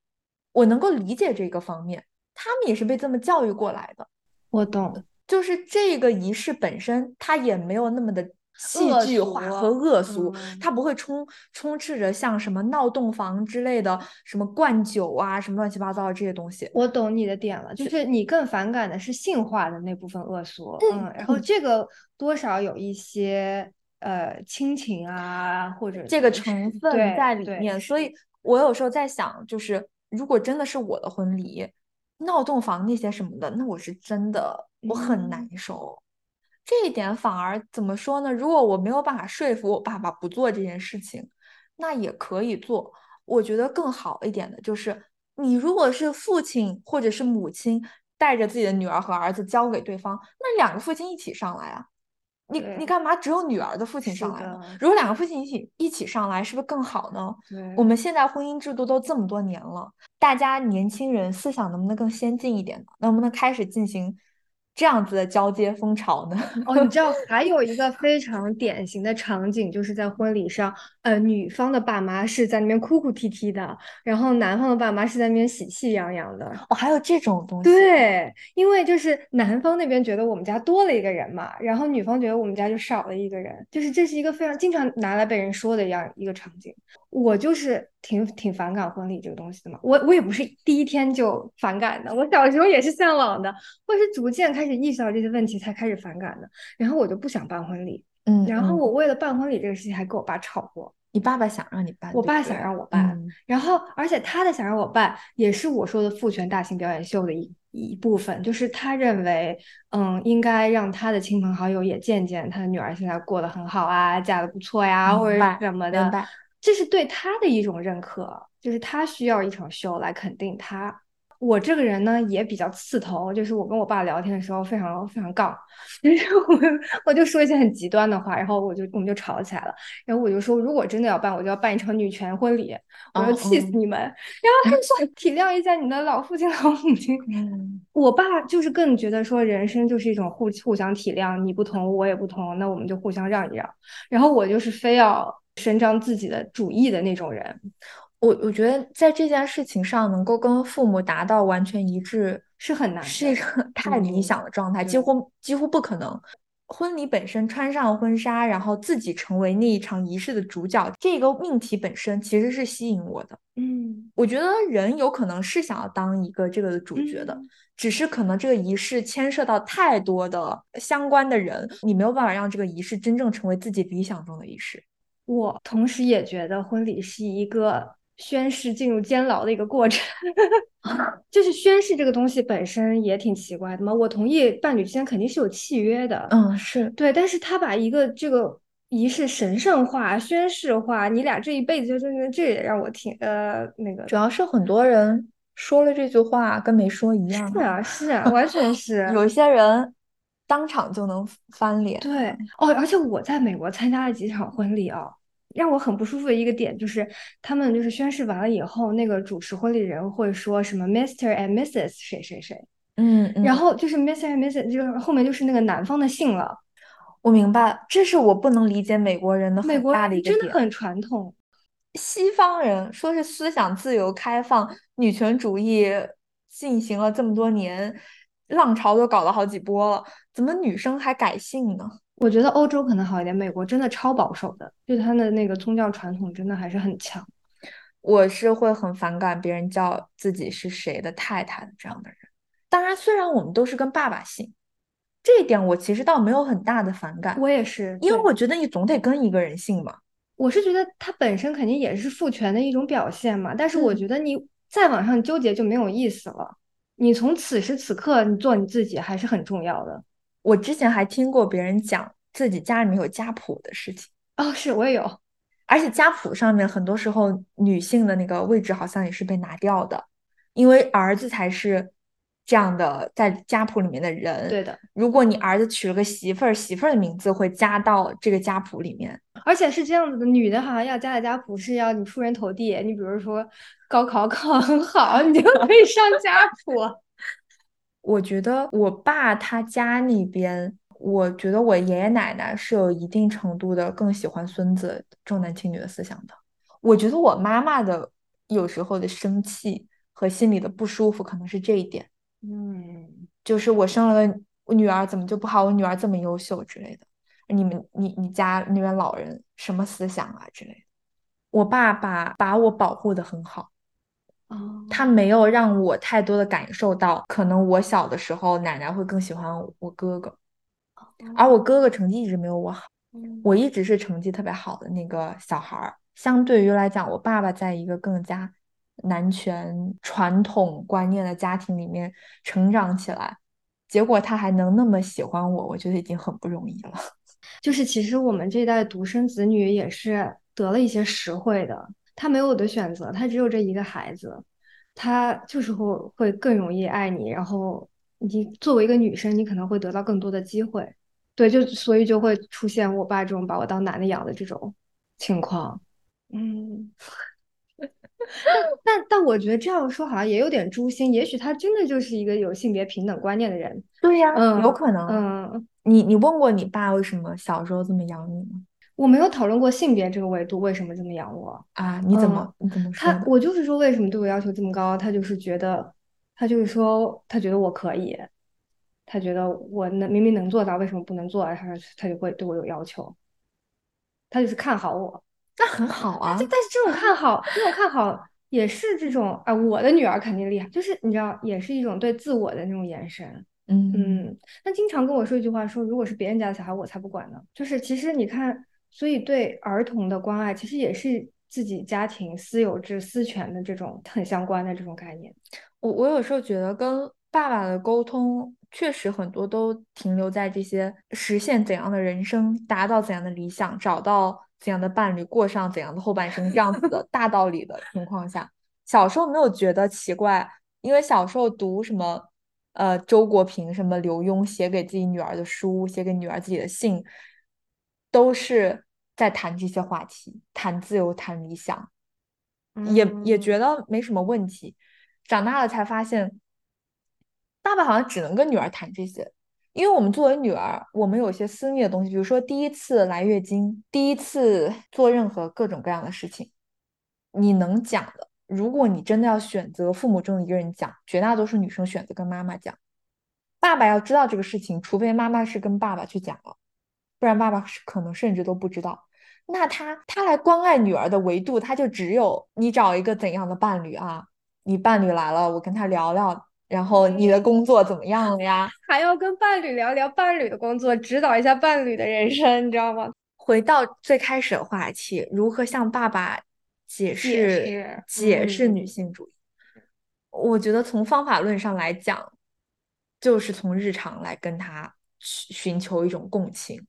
我能够理解这个方面，他们也是被这么教育过来的。我懂，就是这个仪式本身，它也没有那么的。戏剧化和恶俗，它不会充充斥着像什么闹洞房之类的，什么灌酒啊，什么乱七八糟的这些东西。我懂你的点了，就是你更反感的是性化的那部分恶俗，嗯，然后这个多少有一些呃亲情啊，或者这个成分在里面。所以我有时候在想，就是如果真的是我的婚礼，闹洞房那些什么的，那我是真的我很难受。这一点反而怎么说呢？如果我没有办法说服我爸爸不做这件事情，那也可以做。我觉得更好一点的就是，你如果是父亲或者是母亲带着自己的女儿和儿子交给对方，那两个父亲一起上来啊，你你干嘛只有女儿的父亲上来呢？如果两个父亲一起一起上来，是不是更好呢？我们现在婚姻制度都这么多年了，大家年轻人思想能不能更先进一点呢？能不能开始进行？这样子的交接风潮呢？哦，你知道 还有一个非常典型的场景，就是在婚礼上，呃，女方的爸妈是在那边哭哭啼啼的，然后男方的爸妈是在那边喜气洋洋的。哦，还有这种东西？对，因为就是男方那边觉得我们家多了一个人嘛，然后女方觉得我们家就少了一个人，就是这是一个非常经常拿来被人说的一样一个场景。我就是挺挺反感婚礼这个东西的嘛，我我也不是第一天就反感的，我小时候也是向往的，或是逐渐开始意识到这些问题才开始反感的。然后我就不想办婚礼，嗯，然后我为了办婚礼这个事情还跟我爸吵过。你爸爸想让你办，我爸想让我办，然后而且他的想让我办也是我说的父权大型表演秀的一一部分，就是他认为，嗯，应该让他的亲朋好友也见见他的女儿现在过得很好啊，嫁的不错呀，或者什么的。这是对他的一种认可，就是他需要一场秀来肯定他。我这个人呢也比较刺头，就是我跟我爸聊天的时候非常非常杠，就是我我就说一些很极端的话，然后我就我们就吵起来了。然后我就说，如果真的要办，我就要办一场女权婚礼，我要气死你们。然后他就说体谅一下你的老父亲 老母亲。我爸就是更觉得说人生就是一种互互相体谅，你不同我也不同，那我们就互相让一让。然后我就是非要。伸张自己的主意的那种人，我我觉得在这件事情上能够跟父母达到完全一致是很难，是一个太理想的状态，几乎几乎不可能。婚礼本身穿上婚纱，然后自己成为那一场仪式的主角，这个命题本身其实是吸引我的。嗯，我觉得人有可能是想要当一个这个的主角的，只是可能这个仪式牵涉到太多的相关的人，你没有办法让这个仪式真正成为自己理想中的仪式。我同时也觉得婚礼是一个宣誓进入监牢的一个过程，就是宣誓这个东西本身也挺奇怪的嘛。我同意伴侣之间肯定是有契约的，嗯，是对，但是他把一个这个仪式神圣化、宣誓化，你俩这一辈子就真的，这也让我挺呃那个。主要是很多人说了这句话跟没说一样，是啊，是啊，完全是。有些人。当场就能翻脸。对哦，而且我在美国参加了几场婚礼啊，让我很不舒服的一个点就是，他们就是宣誓完了以后，那个主持婚礼人会说什么 Mr. and Mrs. 谁谁谁，嗯，然后就是 Mr. and Mrs. 就是后面就是那个男方的姓了。我明白，这是我不能理解美国人的很大的一个点。真的很传统，西方人说是思想自由开放，女权主义进行了这么多年。浪潮都搞了好几波了，怎么女生还改姓呢？我觉得欧洲可能好一点，美国真的超保守的，就他的那个宗教传统真的还是很强。我是会很反感别人叫自己是谁的太太的这样的人。当然，虽然我们都是跟爸爸姓，这一点我其实倒没有很大的反感。我也是，因为我觉得你总得跟一个人姓嘛。我是觉得他本身肯定也是父权的一种表现嘛，但是我觉得你再往上纠结就没有意思了。你从此时此刻，你做你自己还是很重要的。我之前还听过别人讲自己家里面有家谱的事情哦，是我也有，而且家谱上面很多时候女性的那个位置好像也是被拿掉的，因为儿子才是这样的在家谱里面的人。对的，如果你儿子娶了个媳妇儿，媳妇儿的名字会加到这个家谱里面，而且是这样子的，女的好像要加的家谱是要你出人头地，你比如说。高考考很好，你就可以上家谱。我觉得我爸他家那边，我觉得我爷爷奶奶是有一定程度的更喜欢孙子重男轻女的思想的。我觉得我妈妈的有时候的生气和心里的不舒服，可能是这一点。嗯，就是我生了个女儿，怎么就不好？我女儿这么优秀之类的。你们，你你家那边老人什么思想啊之类的？我爸爸把我保护的很好。他没有让我太多的感受到，可能我小的时候奶奶会更喜欢我哥哥，而我哥哥成绩一直没有我好，我一直是成绩特别好的那个小孩儿。相对于来讲，我爸爸在一个更加男权传统观念的家庭里面成长起来，结果他还能那么喜欢我，我觉得已经很不容易了。就是其实我们这一代独生子女也是得了一些实惠的。他没有的选择，他只有这一个孩子，他就是会会更容易爱你。然后你作为一个女生，你可能会得到更多的机会。对，就所以就会出现我爸这种把我当男的养的这种情况。嗯，但但但我觉得这样说好像也有点诛心，也许他真的就是一个有性别平等观念的人。对呀，嗯，有可能。嗯，你你问过你爸为什么小时候这么养你吗？我没有讨论过性别这个维度，为什么这么养我啊？你怎么你怎么说？他我就是说为什么对我要求这么高？他就是觉得，他就是说他觉得我可以，他觉得我能明明能做到，为什么不能做？他他就会对我有要求，他就是看好我。那很好啊，但是这种看好，这种看好也是这种啊，我的女儿肯定厉害，就是你知道，也是一种对自我的那种眼神。嗯嗯，他经常跟我说一句话，说如果是别人家的小孩，我才不管呢。就是其实你看，所以对儿童的关爱，其实也是自己家庭私有制、私权的这种很相关的这种概念。我我有时候觉得跟爸爸的沟通，确实很多都停留在这些实现怎样的人生，达到怎样的理想，找到。怎样的伴侣过上怎样的后半生，这样子的大道理的情况下，小时候没有觉得奇怪，因为小时候读什么，呃，周国平什么刘墉写给自己女儿的书，写给女儿自己的信，都是在谈这些话题，谈自由，谈理想，也也觉得没什么问题。长大了才发现，爸爸好像只能跟女儿谈这些。因为我们作为女儿，我们有些私密的东西，比如说第一次来月经，第一次做任何各种各样的事情，你能讲的。如果你真的要选择父母中的一个人讲，绝大多数女生选择跟妈妈讲。爸爸要知道这个事情，除非妈妈是跟爸爸去讲了，不然爸爸可能甚至都不知道。那他他来关爱女儿的维度，他就只有你找一个怎样的伴侣啊？你伴侣来了，我跟他聊聊。然后你的工作怎么样了呀？还要跟伴侣聊聊伴侣的工作，指导一下伴侣的人生，你知道吗？回到最开始的话题，如何向爸爸解释解释女性主义？我觉得从方法论上来讲，就是从日常来跟他寻求一种共情。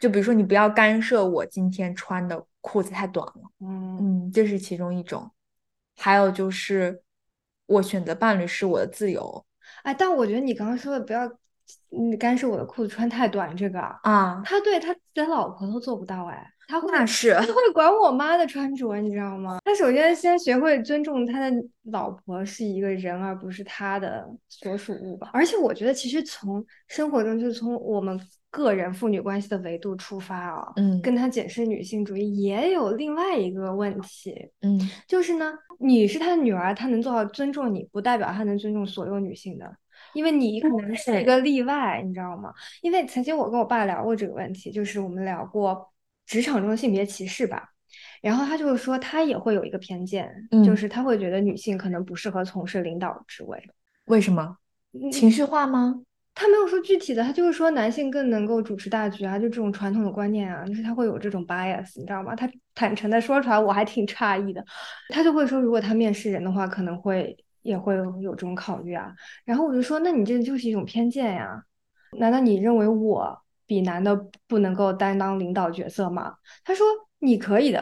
就比如说，你不要干涉我今天穿的裤子太短了。嗯嗯，这是其中一种。还有就是。我选择伴侣是我的自由，哎，但我觉得你刚刚说的不要，你干涉我的裤子穿太短这个啊，他对他连老婆都做不到哎，他会那是他会管我妈的穿着，你知道吗？他首先先学会尊重他的老婆是一个人，而不是他的所属物吧。而且我觉得其实从生活中，就从我们。个人父女关系的维度出发啊，嗯，跟他解释女性主义也有另外一个问题，嗯，就是呢，你是他的女儿，他能做到尊重你，不代表他能尊重所有女性的，因为你可能是一个例外，你知道吗？因为曾经我跟我爸聊过这个问题，就是我们聊过职场中的性别歧视吧，然后他就是说他也会有一个偏见，就是他会觉得女性可能不适合从事领导职位，为什么？情绪化吗？他没有说具体的，他就是说男性更能够主持大局啊，就这种传统的观念啊，就是他会有这种 bias，你知道吗？他坦诚的说出来，我还挺诧异的。他就会说，如果他面试人的话，可能会也会有这种考虑啊。然后我就说，那你这就是一种偏见呀？难道你认为我比男的不能够担当领导角色吗？他说你可以的，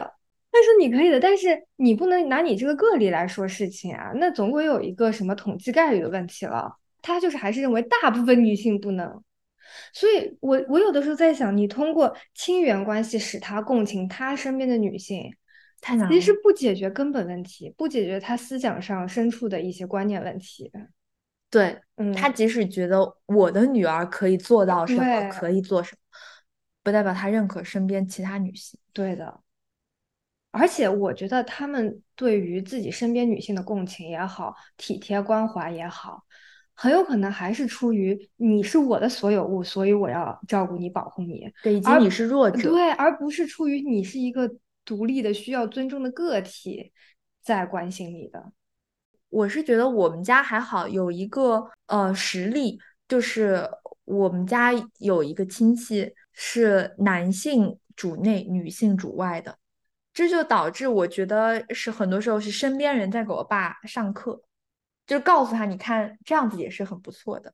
他说你可以的，但是你不能拿你这个个例来说事情啊，那总归有一个什么统计概率的问题了。他就是还是认为大部分女性不能，所以我我有的时候在想，你通过亲缘关系使他共情他身边的女性，太难，其实不解决根本问题，不解决他思想上深处的一些观念问题。对，嗯，他即使觉得我的女儿可以做到什么，可以做什么，不代表他认可身边其他女性。对的，而且我觉得他们对于自己身边女性的共情也好，体贴关怀也好。很有可能还是出于你是我的所有物，所以我要照顾你、保护你。对，以及你是弱者。对，而不是出于你是一个独立的、需要尊重的个体，在关心你的。我是觉得我们家还好，有一个呃实例，就是我们家有一个亲戚是男性主内、女性主外的，这就导致我觉得是很多时候是身边人在给我爸上课。就告诉他，你看这样子也是很不错的。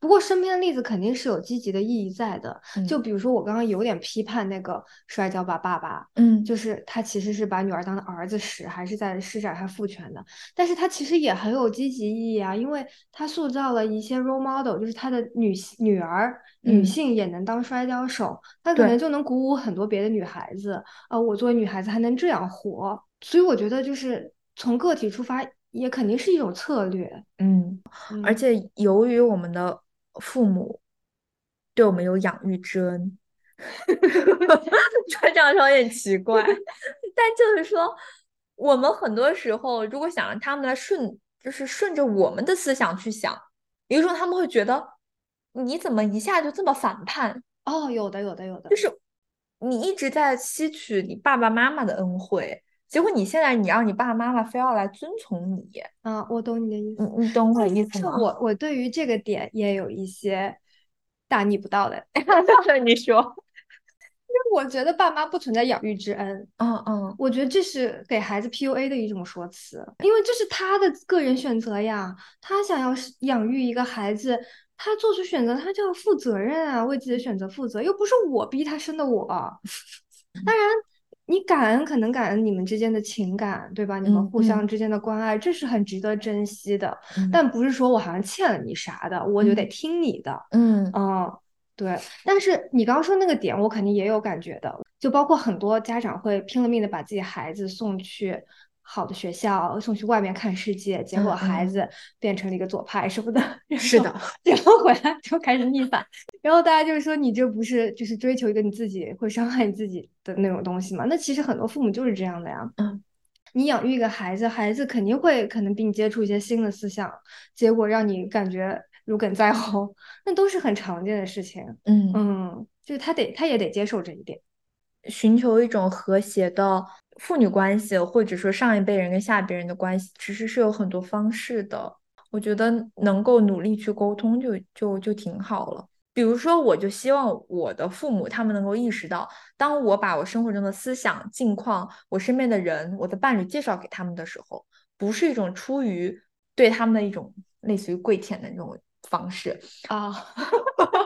不过身边的例子肯定是有积极的意义在的。就比如说我刚刚有点批判那个摔跤吧爸爸，嗯，就是他其实是把女儿当儿子使，还是在施展他父权的。但是他其实也很有积极意义啊，因为他塑造了一些 role model，就是他的女女儿女性也能当摔跤手，他可能就能鼓舞很多别的女孩子。呃，我作为女孩子还能这样活，所以我觉得就是从个体出发。也肯定是一种策略，嗯，而且由于我们的父母对我们有养育之恩，这样说有点奇怪，但就是说，我们很多时候如果想让他们来顺，就是顺着我们的思想去想，有时候他们会觉得你怎么一下就这么反叛？哦，有的，有的，有的，就是你一直在吸取你爸爸妈妈的恩惠。结果你现在你让你爸爸妈妈非要来遵从你，啊，我懂你的意思，你你懂我的意思吗？我我对于这个点也有一些大逆不道的。你说，因为我觉得爸妈不存在养育之恩，嗯嗯，我觉得这是给孩子 PUA 的一种说辞，因为这是他的个人选择呀，他想要养育一个孩子，他做出选择，他就要负责任啊，为自己的选择负责，又不是我逼他生的我，当然。你感恩可能感恩你们之间的情感，对吧？你们互相之间的关爱，这是很值得珍惜的。但不是说我好像欠了你啥的，我就得听你的。嗯嗯，对。但是你刚刚说那个点，我肯定也有感觉的，就包括很多家长会拼了命的把自己孩子送去。好的学校送去外面看世界，结果孩子变成了一个左派什么的。是的，然后回来就开始逆反，然后大家就是说你这不是就是追求一个你自己会伤害你自己的那种东西吗？那其实很多父母就是这样的呀。嗯，你养育一个孩子，孩子肯定会可能比你接触一些新的思想，结果让你感觉如鲠在喉，那都是很常见的事情。嗯嗯，就是他得他也得接受这一点，寻求一种和谐的。父女关系，或者说上一辈人跟下一辈人的关系，其实是有很多方式的。我觉得能够努力去沟通，就就就挺好了。比如说，我就希望我的父母他们能够意识到，当我把我生活中的思想、境况、我身边的人、我的伴侣介绍给他们的时候，不是一种出于对他们的一种类似于跪舔的那种方式啊，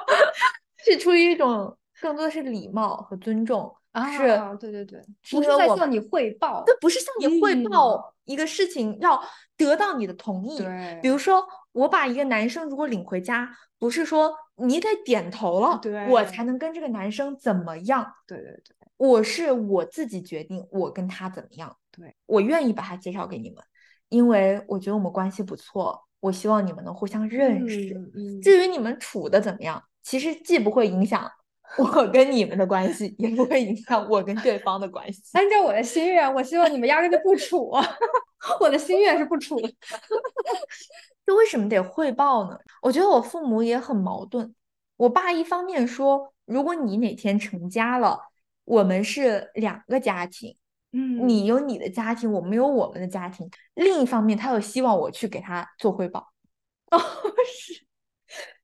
是出于一种更多的是礼貌和尊重。是，对对对，不是在向你汇报，这不是向你汇报一个事情，要得到你的同意。对，比如说我把一个男生如果领回家，不是说你得点头了，对，我才能跟这个男生怎么样？对对对，我是我自己决定我跟他怎么样。对，我愿意把他介绍给你们，因为我觉得我们关系不错，我希望你们能互相认识。至于你们处的怎么样，其实既不会影响。我跟你们的关系也不会影响我跟对方的关系。按照我的心愿，我希望你们压根就不处。我的心愿是不处。就为什么得汇报呢？我觉得我父母也很矛盾。我爸一方面说，如果你哪天成家了，我们是两个家庭，嗯，你有你的家庭，我们有我们的家庭。另一方面，他又希望我去给他做汇报。哦，是。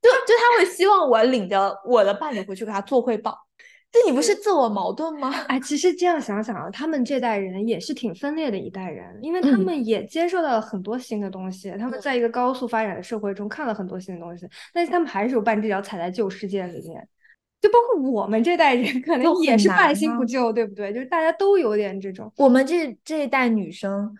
就就他会希望我领着我的伴侣回去给他做汇报，这你不是自我矛盾吗？哎，其实这样想想啊，他们这代人也是挺分裂的一代人，因为他们也接受到了很多新的东西，他们在一个高速发展的社会中看了很多新的东西，但是他们还是有半只脚踩在旧世界里面，就包括我们这代人可能也是半新不旧，对不对？就是大家都有点这种，我们这这一代女生。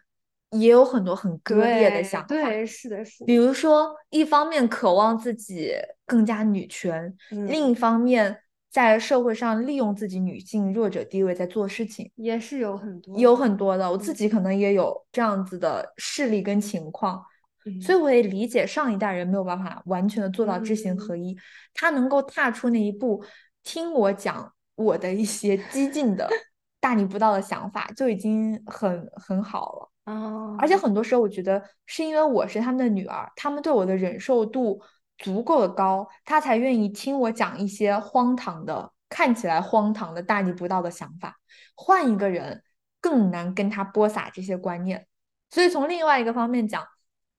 也有很多很割裂的想法，对，是的，是。比如说，一方面渴望自己更加女权，另一方面在社会上利用自己女性弱者地位在做事情，也是有很多，有很多的。我自己可能也有这样子的势力跟情况，所以我也理解上一代人没有办法完全的做到知行合一，他能够踏出那一步，听我讲我的一些激进的大逆不道的想法，就已经很很好了。哦，而且很多时候，我觉得是因为我是他们的女儿，他们对我的忍受度足够的高，他才愿意听我讲一些荒唐的、看起来荒唐的大逆不道的想法。换一个人，更难跟他播撒这些观念。所以从另外一个方面讲，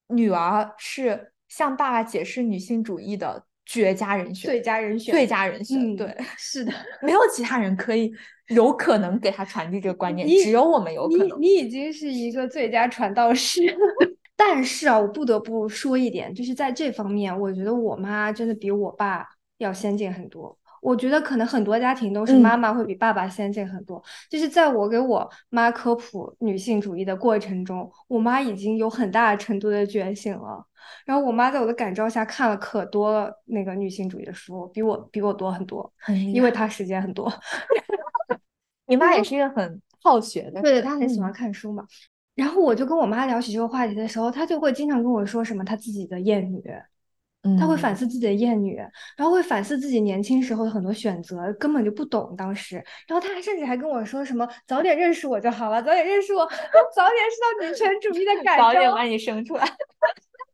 女儿是向爸爸解释女性主义的绝佳人选，最佳人选，最佳人选。对，是的，没有其他人可以。有可能给他传递这个观念，只有我们有可能。你你已经是一个最佳传道师。但是啊，我不得不说一点，就是在这方面，我觉得我妈真的比我爸要先进很多。我觉得可能很多家庭都是妈妈会比爸爸先进很多。就是在我给我妈科普女性主义的过程中，我妈已经有很大程度的觉醒了。然后我妈在我的感召下看了可多那个女性主义的书，比我比我多很多，因为她时间很多。你妈也是一个很好学的，对，她很喜欢看书嘛。然后我就跟我妈聊起这个话题的时候，她就会经常跟我说什么她自己的厌女。他会反思自己的厌女，然后会反思自己年轻时候的很多选择，根本就不懂当时。然后他还甚至还跟我说什么“早点认识我就好了，早点认识我，早点知道女权主义的感召，早点把你生出来。”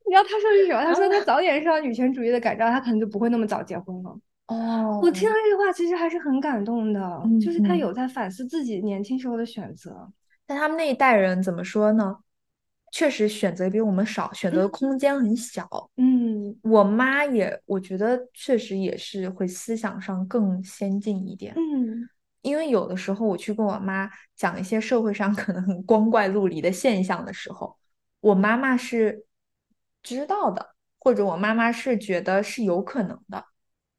你知道他说是什么？他说他早点知道女权主义的改造，他可能就不会那么早结婚了。哦，我听到这句话其实还是很感动的，就是他有在反思自己年轻时候的选择。但他们那一代人怎么说呢？确实选择比我们少，选择空间很小。嗯，我妈也，我觉得确实也是会思想上更先进一点。嗯，因为有的时候我去跟我妈讲一些社会上 可能很光怪陆离的现象的时候，我妈妈是知道的，或者我妈妈是觉得是有可能的。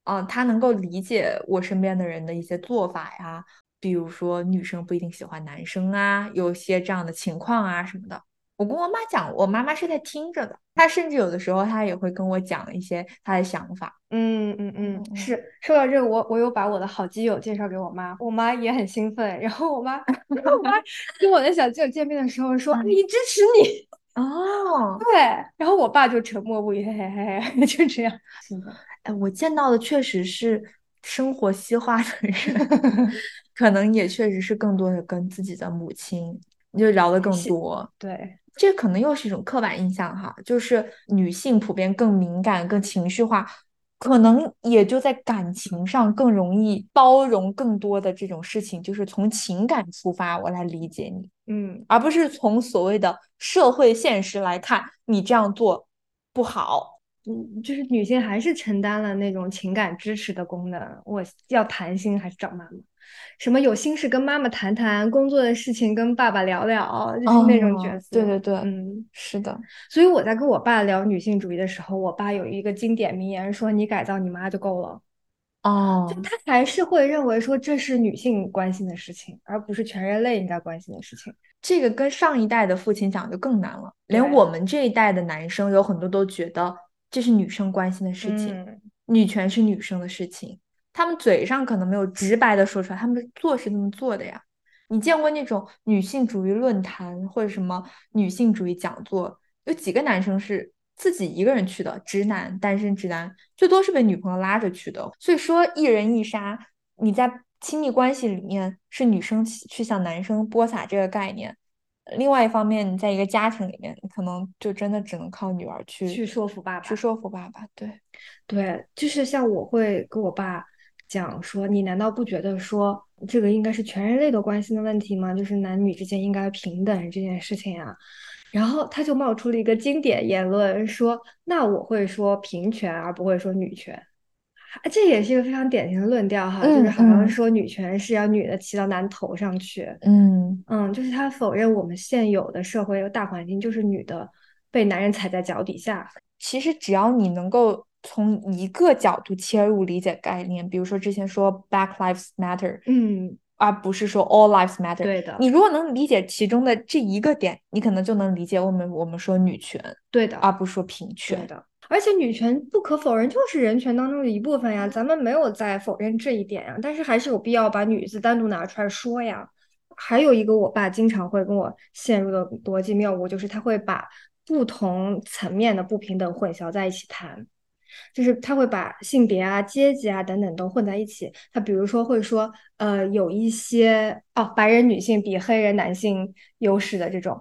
嗯，她能够理解我身边的人的一些做法呀，比如说女生不一定喜欢男生啊，有些这样的情况啊什么的。我跟我妈讲，我妈妈是在听着的。她甚至有的时候，她也会跟我讲一些她的想法。嗯嗯嗯，是。说到这个，我我有把我的好基友介绍给我妈，我妈也很兴奋。然后我妈，我妈 跟我的小基友见面的时候说：“你支持你。”哦，对。然后我爸就沉默不语，嘿嘿嘿嘿，就这样。是的，哎，我见到的确实是生活西化的人，可能也确实是更多的跟自己的母亲就聊的更多。对。这可能又是一种刻板印象哈，就是女性普遍更敏感、更情绪化，可能也就在感情上更容易包容更多的这种事情，就是从情感出发，我来理解你，嗯，而不是从所谓的社会现实来看你这样做不好，嗯，就是女性还是承担了那种情感支持的功能，我要谈心还是找妈妈。什么有心事跟妈妈谈谈，工作的事情跟爸爸聊聊，就是那种角色。对对对，嗯，是的。所以我在跟我爸聊女性主义的时候，我爸有一个经典名言说：“你改造你妈就够了。”哦，就他还是会认为说这是女性关心的事情，而不是全人类应该关心的事情。这个跟上一代的父亲讲就更难了，连我们这一代的男生有很多都觉得这是女生关心的事情，女权是女生的事情。他们嘴上可能没有直白的说出来，他们做是这么做的呀。你见过那种女性主义论坛或者什么女性主义讲座，有几个男生是自己一个人去的？直男，单身直男，最多是被女朋友拉着去的。所以说，一人一杀，你在亲密关系里面是女生去向男生播撒这个概念。另外一方面，你在一个家庭里面，你可能就真的只能靠女儿去去说服爸爸，去说服爸爸。对，对，就是像我会跟我爸。讲说，你难道不觉得说这个应该是全人类都关心的问题吗？就是男女之间应该平等这件事情啊。然后他就冒出了一个经典言论，说那我会说平权而不会说女权，这也是一个非常典型的论调哈，就是好像说女权是要女的骑到男头上去。嗯嗯，就是他否认我们现有的社会大环境就是女的被男人踩在脚底下。其实只要你能够。从一个角度切入理解概念，比如说之前说 Black Lives Matter，嗯，而不是说 All Lives Matter。对的，你如果能理解其中的这一个点，你可能就能理解我们我们说女权，对的，而不是说平权的。而且女权不可否认就是人权当中的一部分呀，咱们没有在否认这一点呀，但是还是有必要把女字单独拿出来说呀。还有一个我爸经常会跟我陷入的逻辑谬误，就是他会把不同层面的不平等混淆在一起谈。就是他会把性别啊、阶级啊等等都混在一起。他比如说会说，呃，有一些哦，白人女性比黑人男性优势的这种。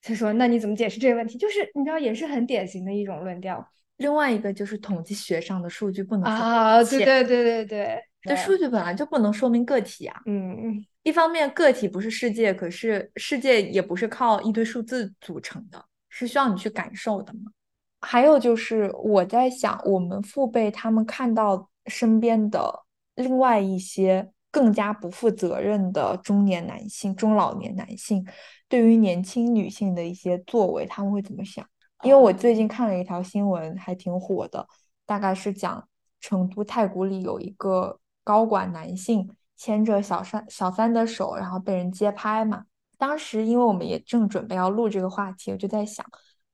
他说：“那你怎么解释这个问题？”就是你知道，也是很典型的一种论调。另外一个就是统计学上的数据不能啊，对对对对对，这数据本来就不能说明个体啊。嗯，一方面个体不是世界，可是世界也不是靠一堆数字组成的，是需要你去感受的嘛。还有就是我在想，我们父辈他们看到身边的另外一些更加不负责任的中年男性、中老年男性对于年轻女性的一些作为，他们会怎么想？因为我最近看了一条新闻，还挺火的，大概是讲成都太古里有一个高管男性牵着小三小三的手，然后被人街拍嘛。当时因为我们也正准备要录这个话题，我就在想，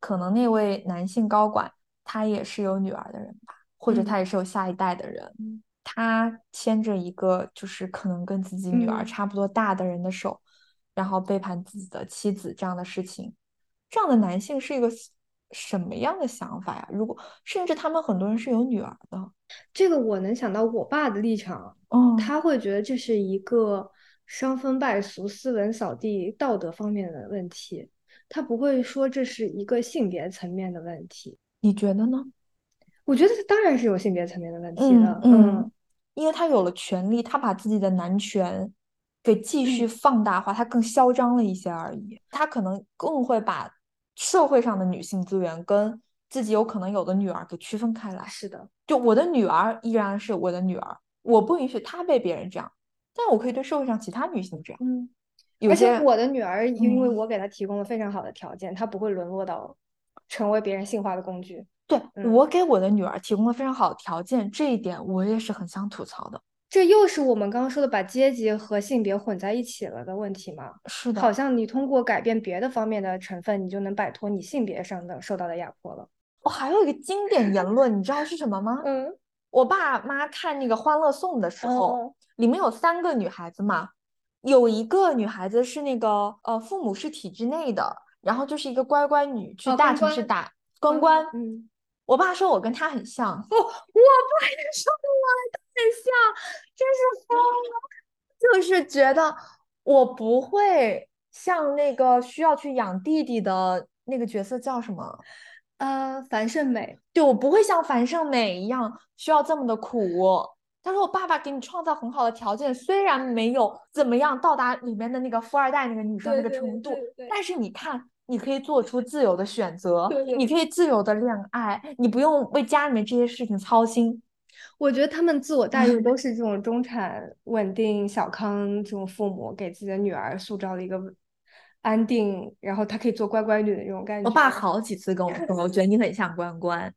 可能那位男性高管他也是有女儿的人吧，或者他也是有下一代的人，他牵着一个就是可能跟自己女儿差不多大的人的手，然后背叛自己的妻子这样的事情，这样的男性是一个。什么样的想法呀？如果甚至他们很多人是有女儿的，这个我能想到我爸的立场，嗯，他会觉得这是一个伤风败俗、斯文扫地、道德方面的问题，他不会说这是一个性别层面的问题。你觉得呢？我觉得当然是有性别层面的问题的，嗯，因为他有了权利，他把自己的男权给继续放大化，他更嚣张了一些而已，他可能更会把。社会上的女性资源跟自己有可能有的女儿给区分开来。是的，就我的女儿依然是我的女儿，我不允许她被别人这样，但我可以对社会上其他女性这样。嗯，而且我的女儿，因为我给她提供了非常好的条件，她不会沦落到成为别人性化的工具。对我给我的女儿提供了非常好的条件，这一点我也是很想吐槽的。这又是我们刚刚说的把阶级和性别混在一起了的问题吗？是的，好像你通过改变别的方面的成分，你就能摆脱你性别上的受到的压迫了。我还有一个经典言论，你知道是什么吗？嗯，我爸妈看那个《欢乐颂》的时候，里面有三个女孩子嘛，有一个女孩子是那个呃父母是体制内的，然后就是一个乖乖女，去大城市打关关。嗯，我爸说我跟她很像，我我爸也说我。很像，真是疯了！就是觉得我不会像那个需要去养弟弟的那个角色叫什么？呃，樊胜美。对，我不会像樊胜美一样需要这么的苦。他说我爸爸给你创造很好的条件，虽然没有怎么样到达里面的那个富二代那个女生那个程度，但是你看，你可以做出自由的选择，你可以自由的恋爱，你不用为家里面这些事情操心。我觉得他们自我代入 都是这种中产稳定小康这种父母给自己的女儿塑造了一个安定，然后她可以做乖乖女的这种感觉。我爸好几次跟我说，我觉得你很像关关，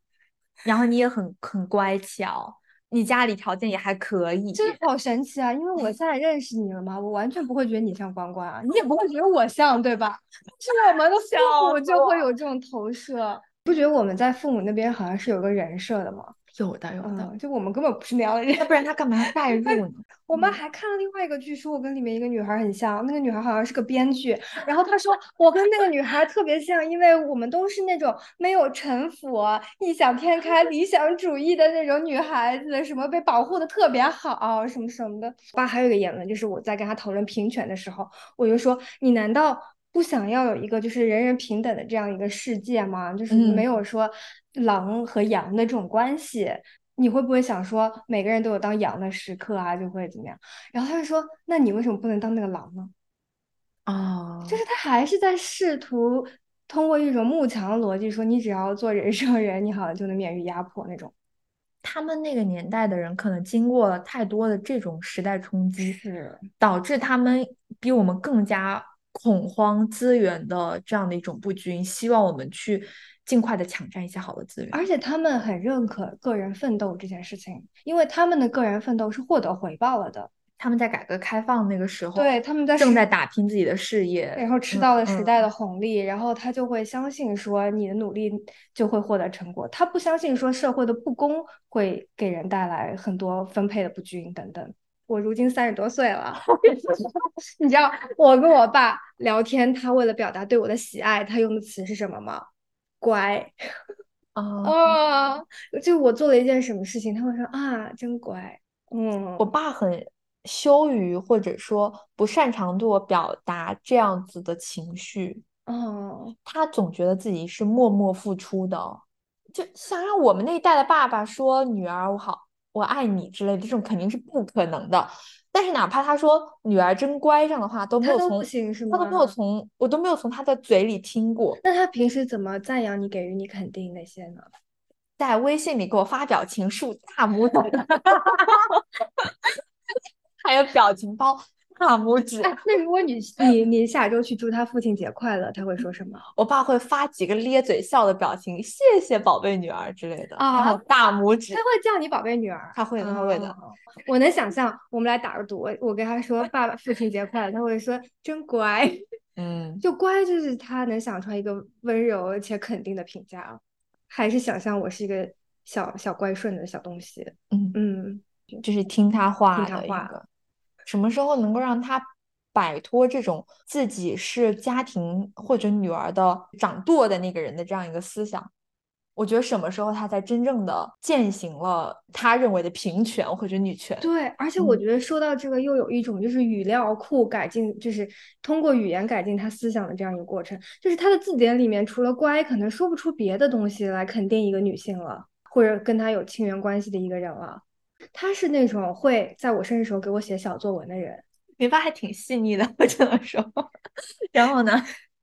然后你也很很乖巧，你家里条件也还可以。真的好神奇啊！因为我现在认识你了嘛，我完全不会觉得你像关关啊，你也不会觉得我像，对吧？是我们的父母就会有这种投射，不觉得我们在父母那边好像是有个人设的吗？有的有的，就我们根本不是那样的人，不然他干嘛要代入呢？我们还看了另外一个剧，说我跟里面一个女孩很像，那个女孩好像是个编剧，然后她说我跟那个女孩特别像，因为我们都是那种没有城府、异想天开、理想主义的那种女孩子，什么被保护的特别好，什么什么的。我爸还有一个言论，就是我在跟他讨论平权的时候，我就说你难道？不想要有一个就是人人平等的这样一个世界吗？就是没有说狼和羊的这种关系，你会不会想说每个人都有当羊的时刻啊？就会怎么样？然后他就说：“那你为什么不能当那个狼呢？”哦，就是他还是在试图通过一种慕强逻辑说，你只要做人上人，你好像就能免于压迫那种。他们那个年代的人可能经过了太多的这种时代冲击，是导致他们比我们更加。恐慌资源的这样的一种不均，希望我们去尽快的抢占一些好的资源。而且他们很认可个人奋斗这件事情，因为他们的个人奋斗是获得回报了的。他们在改革开放那个时候，对，他们在正在打拼自己的事业，然后吃到了时代的红利，然后他就会相信说你的努力就会获得成果。他不相信说社会的不公会给人带来很多分配的不均等等。我如今三十多岁了，你知道我跟我爸聊天，他为了表达对我的喜爱，他用的词是什么吗？乖啊就我做了一件什么事情，他会说啊，真乖。嗯，我爸很羞于或者说不擅长对我表达这样子的情绪。哦，他总觉得自己是默默付出的，就想让我们那一代的爸爸说女儿我好。我爱你之类的这种肯定是不可能的，但是哪怕他说女儿真乖这样的话都没有从他都没有从我都没有从他的嘴里听过。那他平时怎么赞扬你、给予你肯定那些呢？在微信里给我发表情，竖大拇指。还有表情包。大拇指。那如果你 你你下周去祝他父亲节快乐，他会说什么？我爸会发几个咧嘴笑的表情，谢谢宝贝女儿之类的。啊，大拇指。他会叫你宝贝女儿？他会的，他会的。我能想象，我们来打个赌，我我跟他说 爸爸父亲节快乐，他会说真乖。嗯，就乖就是他能想出来一个温柔而且肯定的评价，还是想象我是一个小小乖顺的小东西。嗯嗯，就是听他话听他话。什么时候能够让他摆脱这种自己是家庭或者女儿的掌舵的那个人的这样一个思想？我觉得什么时候他才真正的践行了他认为的平权或者女权？对，而且我觉得说到这个，又有一种就是语料库改进，就是通过语言改进他思想的这样一个过程。就是他的字典里面除了乖，可能说不出别的东西来肯定一个女性了，或者跟他有亲缘关系的一个人了。他是那种会在我生日时候给我写小作文的人，你爸还挺细腻的，我只能说。然后呢，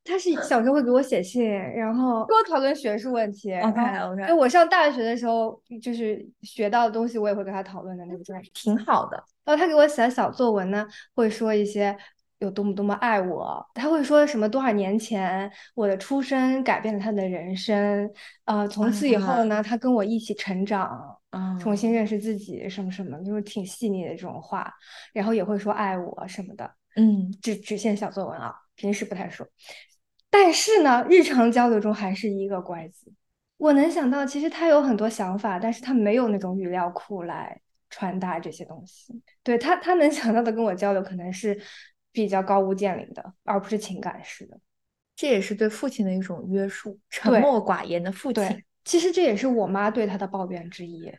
他是小时候会给我写信，然后跟我讨论学术问题。OK OK。哎，我上大学的时候，就是学到的东西，我也会跟他讨论的那种，挺好的。然后他给我写小作文呢，会说一些。有多么多么爱我，他会说什么？多少年前我的出生改变了他的人生，呃，从此以后呢，他跟我一起成长，重新认识自己，什么什么，就是挺细腻的这种话。然后也会说爱我什么的，嗯，只只限小作文啊，平时不太说。但是呢，日常交流中还是一个乖子。我能想到，其实他有很多想法，但是他没有那种语料库来传达这些东西。对他，他能想到的跟我交流，可能是。比较高屋建瓴的，而不是情感式的，这也是对父亲的一种约束。沉默寡言的父亲，其实这也是我妈对他的抱怨之一，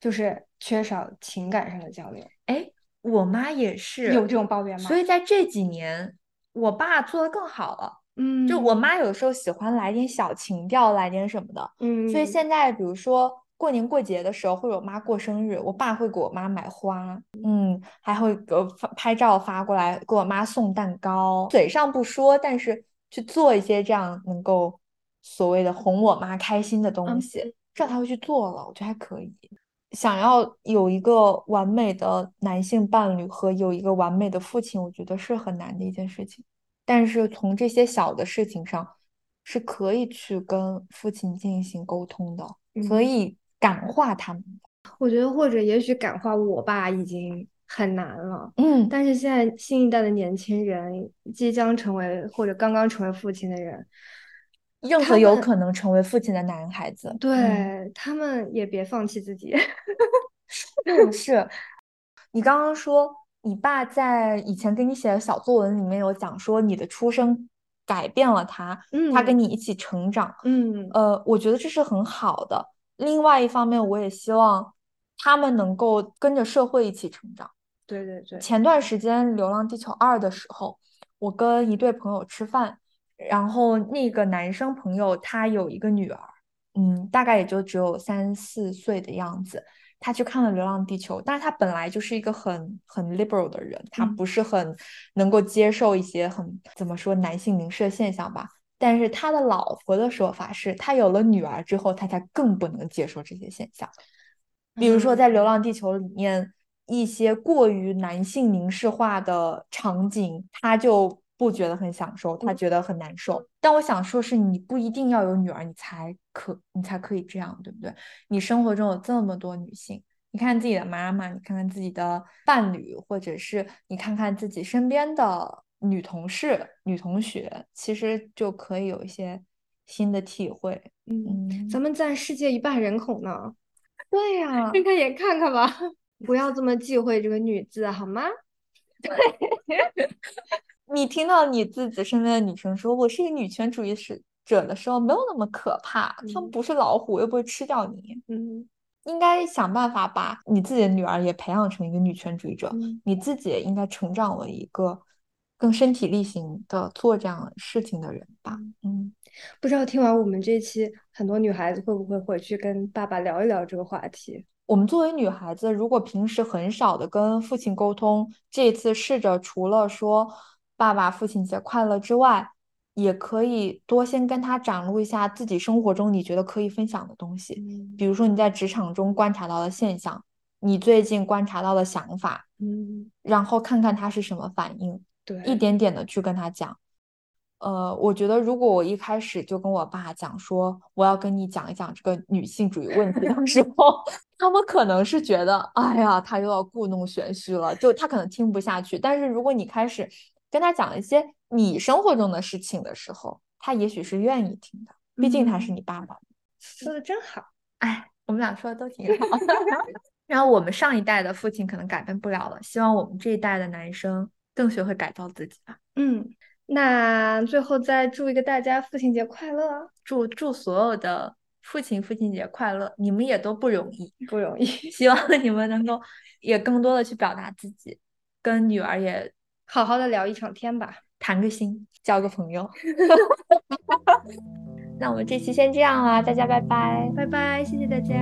就是缺少情感上的交流。哎，我妈也是有这种抱怨吗？所以在这几年，我爸做的更好了。嗯，就我妈有时候喜欢来点小情调，来点什么的。嗯，所以现在比如说。过年过节的时候，或者我妈过生日，我爸会给我妈买花，嗯，还会给我发拍照发过来，给我妈送蛋糕。嘴上不说，但是去做一些这样能够所谓的哄我妈开心的东西，这样他会去做了，我觉得还可以。想要有一个完美的男性伴侣和有一个完美的父亲，我觉得是很难的一件事情。但是从这些小的事情上，是可以去跟父亲进行沟通的，可以。感化他们，我觉得或者也许感化我爸已经很难了，嗯，但是现在新一代的年轻人即将成为或者刚刚成为父亲的人，任何有可能成为父亲的男孩子，对他们也别放弃自己。是是，你刚刚说你爸在以前给你写的小作文里面有讲说你的出生改变了他，嗯，他跟你一起成长，嗯，呃，我觉得这是很好的。另外一方面，我也希望他们能够跟着社会一起成长。对对对。前段时间《流浪地球二》的时候，我跟一对朋友吃饭，然后那个男生朋友他有一个女儿，嗯，大概也就只有三四岁的样子。他去看了《流浪地球》，但是他本来就是一个很很 liberal 的人，他不是很能够接受一些很怎么说男性凝视的现象吧。但是他的老婆的说法是，他有了女儿之后，他才更不能接受这些现象。比如说，在《流浪地球》里面，一些过于男性凝视化的场景，他就不觉得很享受，他觉得很难受。但我想说，是你不一定要有女儿，你才可，你才可以这样，对不对？你生活中有这么多女性，你看自己的妈妈，你看看自己的伴侣，或者是你看看自己身边的。女同事、女同学，其实就可以有一些新的体会。嗯，咱们占世界一半人口呢。对呀，睁开眼看看吧，不要这么忌讳这个“女”字，好吗？对，你听到你自己身边的女生说“我是一个女权主义者”的时候，没有那么可怕。他们不是老虎，又不会吃掉你。嗯，应该想办法把你自己的女儿也培养成一个女权主义者。你自己也应该成长为一个。更身体力行的做这样事情的人吧。嗯，不知道听完我们这期，很多女孩子会不会回去跟爸爸聊一聊这个话题？我们作为女孩子，如果平时很少的跟父亲沟通，这次试着除了说爸爸父亲节快乐之外，也可以多先跟他展露一下自己生活中你觉得可以分享的东西。比如说你在职场中观察到的现象，你最近观察到的想法，嗯，然后看看他是什么反应，对，一点点的去跟他讲。呃，我觉得如果我一开始就跟我爸讲说我要跟你讲一讲这个女性主义问题的时候，他们可能是觉得，哎呀，他又要故弄玄虚了，就他可能听不下去。但是如果你开始跟他讲一些你生活中的事情的时候，他也许是愿意听的，毕竟他是你爸爸。说的真好，哎，我们俩说的都挺好。然后我们上一代的父亲可能改变不了了，希望我们这一代的男生更学会改造自己吧。嗯。那最后再祝一个大家父亲节快乐！祝祝所有的父亲父亲节快乐！你们也都不容易，不容易。希望你们能够也更多的去表达自己，跟女儿也好好的聊一场天吧，谈个心，交个朋友。那我们这期先这样啦，大家拜拜，拜拜，谢谢大家。